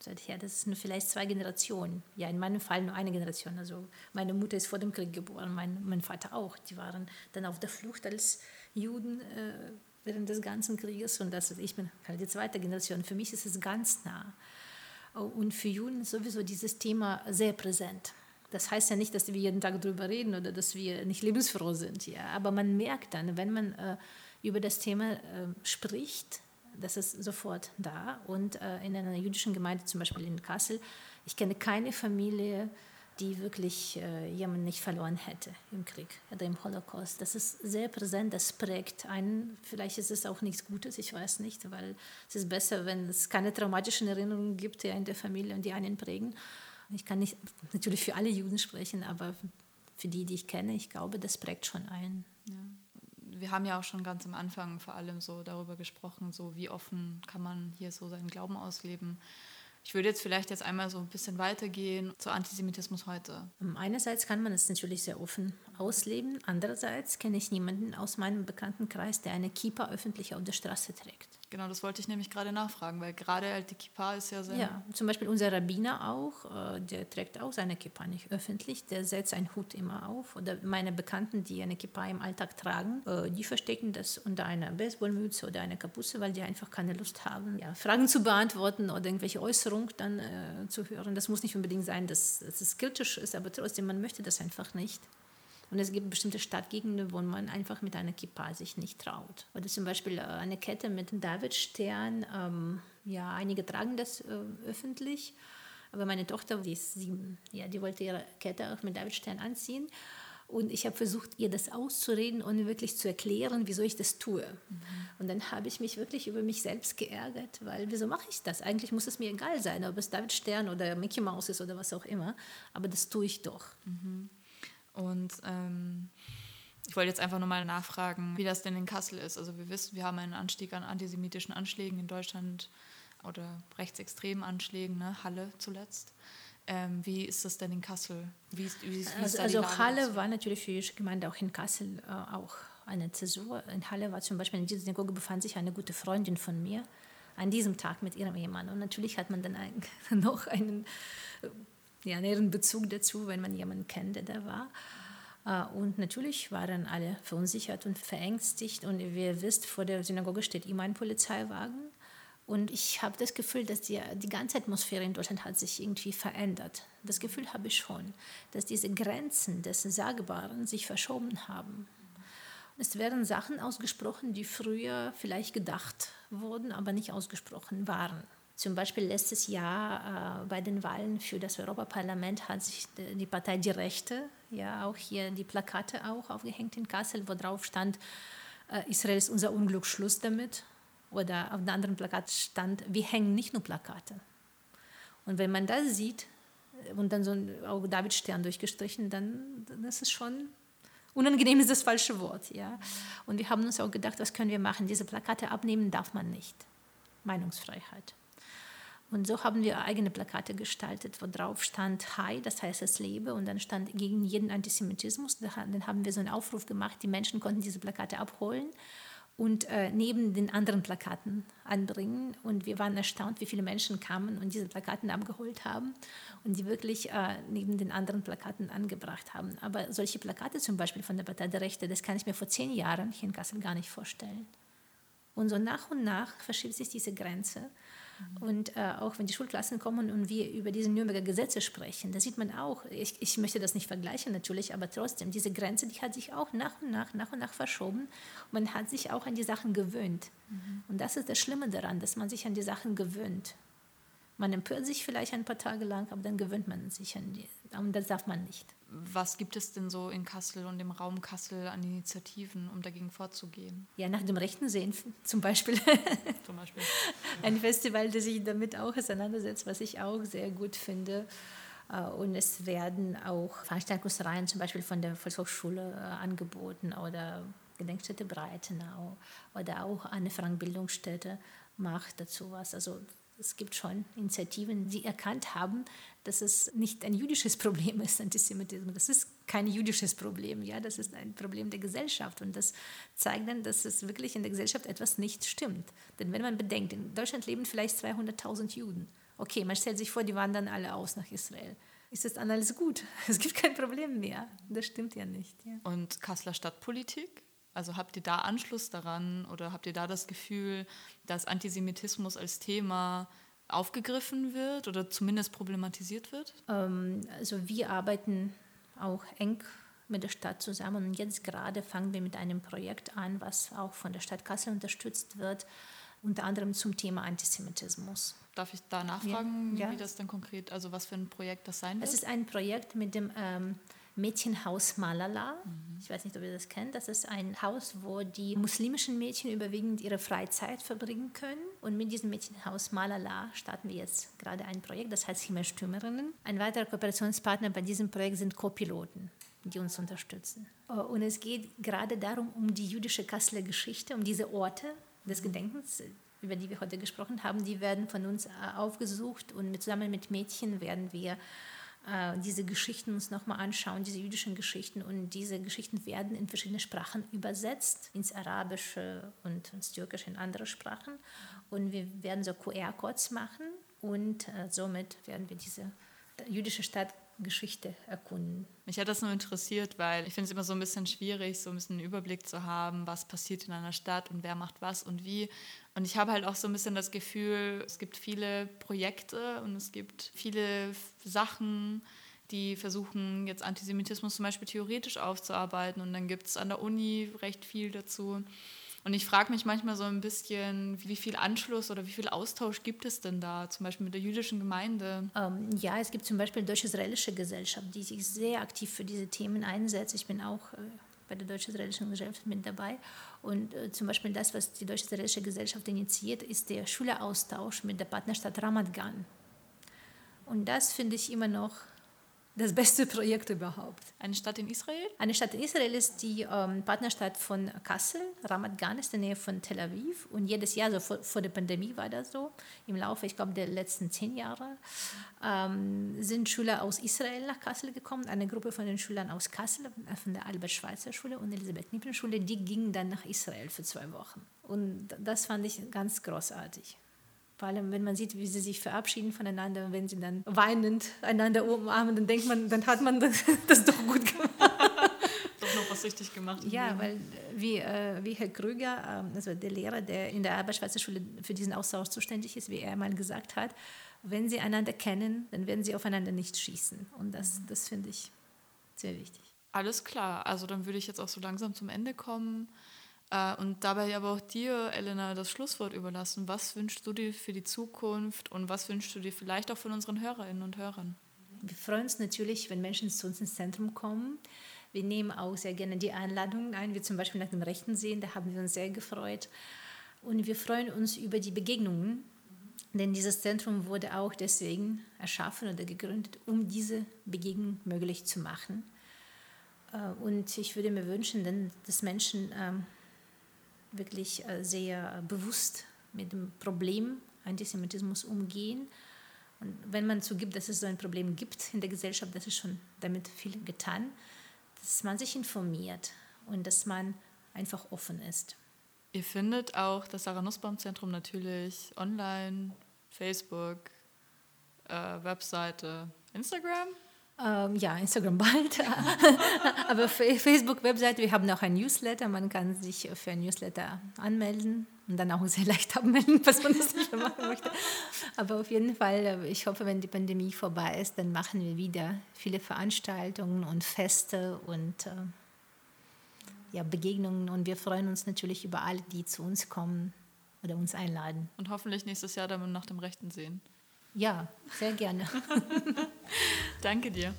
Seither, das sind vielleicht zwei Generationen. Ja, in meinem Fall nur eine Generation. Also meine Mutter ist vor dem Krieg geboren, mein, mein Vater auch. Die waren dann auf der Flucht als Juden. Äh, während des ganzen Krieges und das, ich bin halt die zweite Generation. Für mich ist es ganz nah. Und für Juden ist sowieso dieses Thema sehr präsent. Das heißt ja nicht, dass wir jeden Tag darüber reden oder dass wir nicht lebensfroh sind. Ja. Aber man merkt dann, wenn man äh, über das Thema äh, spricht, das ist sofort da. Und äh, in einer jüdischen Gemeinde, zum Beispiel in Kassel, ich kenne keine Familie, die wirklich äh, jemanden nicht verloren hätte im Krieg oder im Holocaust. Das ist sehr präsent, das prägt einen. Vielleicht ist es auch nichts Gutes, ich weiß nicht, weil es ist besser, wenn es keine traumatischen Erinnerungen gibt ja, in der Familie und die einen prägen. Ich kann nicht natürlich für alle Juden sprechen, aber für die, die ich kenne, ich glaube, das prägt schon einen. Ja. Wir haben ja auch schon ganz am Anfang vor allem so darüber gesprochen, so wie offen kann man hier so seinen Glauben ausleben. Ich würde jetzt vielleicht jetzt einmal so ein bisschen weitergehen zu Antisemitismus heute. Einerseits kann man es natürlich sehr offen ausleben, andererseits kenne ich niemanden aus meinem Bekanntenkreis, der eine Kippa öffentlich auf der Straße trägt. Genau, das wollte ich nämlich gerade nachfragen, weil gerade halt die Kippa ist ja sehr... Ja, zum Beispiel unser Rabbiner auch, äh, der trägt auch seine Kippa nicht öffentlich, der setzt einen Hut immer auf. Oder meine Bekannten, die eine Kippa im Alltag tragen, äh, die verstecken das unter einer Baseballmütze oder einer Kapuze, weil die einfach keine Lust haben, ja, Fragen zu beantworten oder irgendwelche Äußerungen dann äh, zu hören. Das muss nicht unbedingt sein, dass, dass es kritisch ist, aber trotzdem, man möchte das einfach nicht. Und es gibt bestimmte Stadtgegenden, wo man einfach mit einer Kippa sich nicht traut. Oder zum Beispiel äh, eine Kette mit Davidstern. Ähm, ja, einige tragen das äh, öffentlich. Aber meine Tochter, die ist sieben, ja, die wollte ihre Kette auch mit Davidstern anziehen. Und ich habe versucht, ihr das auszureden und wirklich zu erklären, wieso ich das tue. Mhm. Und dann habe ich mich wirklich über mich selbst geärgert, weil wieso mache ich das? Eigentlich muss es mir egal sein, ob es David Stern oder Mickey Mouse ist oder was auch immer. Aber das tue ich doch. Mhm. Und ähm, ich wollte jetzt einfach nur mal nachfragen, wie das denn in Kassel ist. Also wir wissen, wir haben einen Anstieg an antisemitischen Anschlägen in Deutschland oder rechtsextremen Anschlägen, ne? Halle zuletzt. Ähm, wie ist das denn in Kassel? Wie ist, wie ist, wie ist also, also Halle aus? war natürlich für die Gemeinde auch in Kassel äh, auch eine Zäsur. In Halle war zum Beispiel in dieser Synagoge befand sich eine gute Freundin von mir an diesem Tag mit ihrem Ehemann. Und natürlich hat man dann ein, noch einen ja, näheren Bezug dazu, wenn man jemanden kennt, der da war. Äh, und natürlich waren alle verunsichert und verängstigt. Und wie ihr wisst, vor der Synagoge steht immer ein Polizeiwagen. Und ich habe das Gefühl, dass die, die ganze Atmosphäre in Deutschland hat sich irgendwie verändert. Das Gefühl habe ich schon, dass diese Grenzen des Sagbaren sich verschoben haben. Es werden Sachen ausgesprochen, die früher vielleicht gedacht wurden, aber nicht ausgesprochen waren. Zum Beispiel letztes Jahr äh, bei den Wahlen für das Europaparlament hat sich die Partei Die Rechte ja auch hier die Plakate auch aufgehängt in Kassel, wo drauf stand, äh, Israel ist unser Unglück, Schluss damit. Oder auf einem anderen Plakat stand, wir hängen nicht nur Plakate. Und wenn man das sieht äh, und dann so ein auch David Stern durchgestrichen, dann, dann ist es schon unangenehm ist das falsche Wort. Ja. Und wir haben uns auch gedacht, was können wir machen? Diese Plakate abnehmen darf man nicht. Meinungsfreiheit. Und so haben wir eigene Plakate gestaltet, wo drauf stand Hi, das heißt es lebe, und dann stand gegen jeden Antisemitismus. Dann haben wir so einen Aufruf gemacht, die Menschen konnten diese Plakate abholen und äh, neben den anderen Plakaten anbringen. Und wir waren erstaunt, wie viele Menschen kamen und diese Plakaten abgeholt haben und die wirklich äh, neben den anderen Plakaten angebracht haben. Aber solche Plakate zum Beispiel von der Partei der Rechte, das kann ich mir vor zehn Jahren hier in Kassel gar nicht vorstellen. Und so nach und nach verschiebt sich diese Grenze. Mhm. Und äh, auch wenn die Schulklassen kommen und wir über diese Nürnberger Gesetze sprechen, da sieht man auch, ich, ich möchte das nicht vergleichen natürlich, aber trotzdem, diese Grenze, die hat sich auch nach und nach, nach und nach verschoben. man hat sich auch an die Sachen gewöhnt. Mhm. Und das ist das Schlimme daran, dass man sich an die Sachen gewöhnt. Man empört sich vielleicht ein paar Tage lang, aber dann gewöhnt man sich an die. Und das darf man nicht. Was gibt es denn so in Kassel und im Raum Kassel an Initiativen, um dagegen vorzugehen? Ja, nach dem Rechten sehen zum Beispiel. zum Beispiel. Ein Festival, das sich damit auch auseinandersetzt, was ich auch sehr gut finde. Äh, und es werden auch Veranstaltungsreihen zum Beispiel von der Volkshochschule äh, angeboten oder Gedenkstätte Breitenau oder auch Anne Frank Bildungsstätte macht dazu was. Also es gibt schon Initiativen, die erkannt haben, dass es nicht ein jüdisches Problem ist, Antisemitismus. Das ist kein jüdisches Problem, ja, das ist ein Problem der Gesellschaft. Und das zeigt dann, dass es wirklich in der Gesellschaft etwas nicht stimmt. Denn wenn man bedenkt, in Deutschland leben vielleicht 200.000 Juden. Okay, man stellt sich vor, die wandern alle aus nach Israel. Ist das dann alles gut? Es gibt kein Problem mehr. Das stimmt ja nicht. Ja. Und Kasseler Stadtpolitik? Also habt ihr da Anschluss daran oder habt ihr da das Gefühl, dass Antisemitismus als Thema aufgegriffen wird oder zumindest problematisiert wird? Ähm, also wir arbeiten auch eng mit der Stadt zusammen und jetzt gerade fangen wir mit einem Projekt an, was auch von der Stadt Kassel unterstützt wird, unter anderem zum Thema Antisemitismus. Darf ich da nachfragen, ja, wie das dann konkret, also was für ein Projekt das sein wird? Es ist ein Projekt mit dem ähm, Mädchenhaus Malala. Mhm. Ich weiß nicht, ob ihr das kennt. Das ist ein Haus, wo die muslimischen Mädchen überwiegend ihre Freizeit verbringen können. Und mit diesem Mädchenhaus Malala starten wir jetzt gerade ein Projekt, das heißt Himmelstürmerinnen. Ein weiterer Kooperationspartner bei diesem Projekt sind Co-Piloten die uns unterstützen. Und es geht gerade darum, um die jüdische Kasseler Geschichte, um diese Orte des Gedenkens, über die wir heute gesprochen haben. Die werden von uns äh, aufgesucht und zusammen mit Mädchen werden wir äh, diese Geschichten uns nochmal anschauen, diese jüdischen Geschichten. Und diese Geschichten werden in verschiedene Sprachen übersetzt, ins Arabische und ins Türkische, in andere Sprachen. Und wir werden so QR-Codes machen und äh, somit werden wir diese jüdische Stadt Geschichte erkunden. Mich hat das nur interessiert, weil ich finde es immer so ein bisschen schwierig, so ein bisschen einen Überblick zu haben, was passiert in einer Stadt und wer macht was und wie. Und ich habe halt auch so ein bisschen das Gefühl, es gibt viele Projekte und es gibt viele Sachen, die versuchen jetzt Antisemitismus zum Beispiel theoretisch aufzuarbeiten und dann gibt es an der Uni recht viel dazu. Und ich frage mich manchmal so ein bisschen, wie viel Anschluss oder wie viel Austausch gibt es denn da, zum Beispiel mit der jüdischen Gemeinde? Ähm, ja, es gibt zum Beispiel die Deutsch-Israelische Gesellschaft, die sich sehr aktiv für diese Themen einsetzt. Ich bin auch äh, bei der Deutsch-Israelischen Gesellschaft mit dabei. Und äh, zum Beispiel das, was die Deutsch-Israelische Gesellschaft initiiert, ist der Schüleraustausch mit der Partnerstadt Ramat Gan. Und das finde ich immer noch das beste Projekt überhaupt. Eine Stadt in Israel? Eine Stadt in Israel ist die ähm, Partnerstadt von Kassel. Ramat Gan ist in der Nähe von Tel Aviv. Und jedes Jahr, so vor, vor der Pandemie war das so, im Laufe, ich glaube, der letzten zehn Jahre, ähm, sind Schüler aus Israel nach Kassel gekommen. Eine Gruppe von den Schülern aus Kassel, von der Albert-Schweitzer-Schule und Elisabeth-Knippen-Schule, die gingen dann nach Israel für zwei Wochen. Und das fand ich ganz großartig. Vor allem, wenn man sieht, wie sie sich verabschieden voneinander, wenn sie dann weinend einander umarmen, dann denkt man, dann hat man das, das doch gut gemacht. doch noch was richtig gemacht. Ja, weil wie, äh, wie Herr Krüger, äh, also der Lehrer, der in der Arbeitsschweizer Schule für diesen Austausch zuständig ist, wie er mal gesagt hat, wenn sie einander kennen, dann werden sie aufeinander nicht schießen. Und das, das finde ich sehr wichtig. Alles klar, also dann würde ich jetzt auch so langsam zum Ende kommen. Äh, und dabei aber auch dir, Elena, das Schlusswort überlassen. Was wünschst du dir für die Zukunft und was wünschst du dir vielleicht auch von unseren Hörerinnen und Hörern? Wir freuen uns natürlich, wenn Menschen zu uns ins Zentrum kommen. Wir nehmen auch sehr gerne die Einladungen ein, wie zum Beispiel nach dem Rechten sehen, da haben wir uns sehr gefreut. Und wir freuen uns über die Begegnungen, denn dieses Zentrum wurde auch deswegen erschaffen oder gegründet, um diese Begegnung möglich zu machen. Äh, und ich würde mir wünschen, dass Menschen ähm, wirklich äh, sehr bewusst mit dem Problem Antisemitismus umgehen. Und wenn man zugibt, dass es so ein Problem gibt in der Gesellschaft, das ist schon damit viel getan, dass man sich informiert und dass man einfach offen ist. Ihr findet auch das Sarah Nussbaum Zentrum natürlich online, Facebook, äh, Webseite, Instagram. Ähm, ja, Instagram bald. Aber Facebook-Webseite, wir haben auch ein Newsletter. Man kann sich für ein Newsletter anmelden. und dann auch sehr leicht abmelden, was man das nicht mehr machen möchte. Aber auf jeden Fall, äh, ich hoffe, wenn die Pandemie vorbei ist, dann machen wir wieder viele Veranstaltungen und Feste und äh, ja, Begegnungen. Und wir freuen uns natürlich über alle, die zu uns kommen oder uns einladen. Und hoffentlich nächstes Jahr dann nach dem Rechten sehen. Ja, sehr gerne. Danke dir.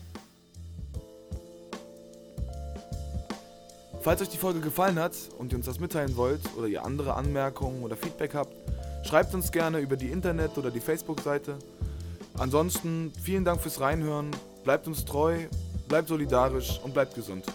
Falls euch die Folge gefallen hat und ihr uns das mitteilen wollt oder ihr andere Anmerkungen oder Feedback habt, schreibt uns gerne über die Internet- oder die Facebook-Seite. Ansonsten vielen Dank fürs Reinhören, bleibt uns treu, bleibt solidarisch und bleibt gesund.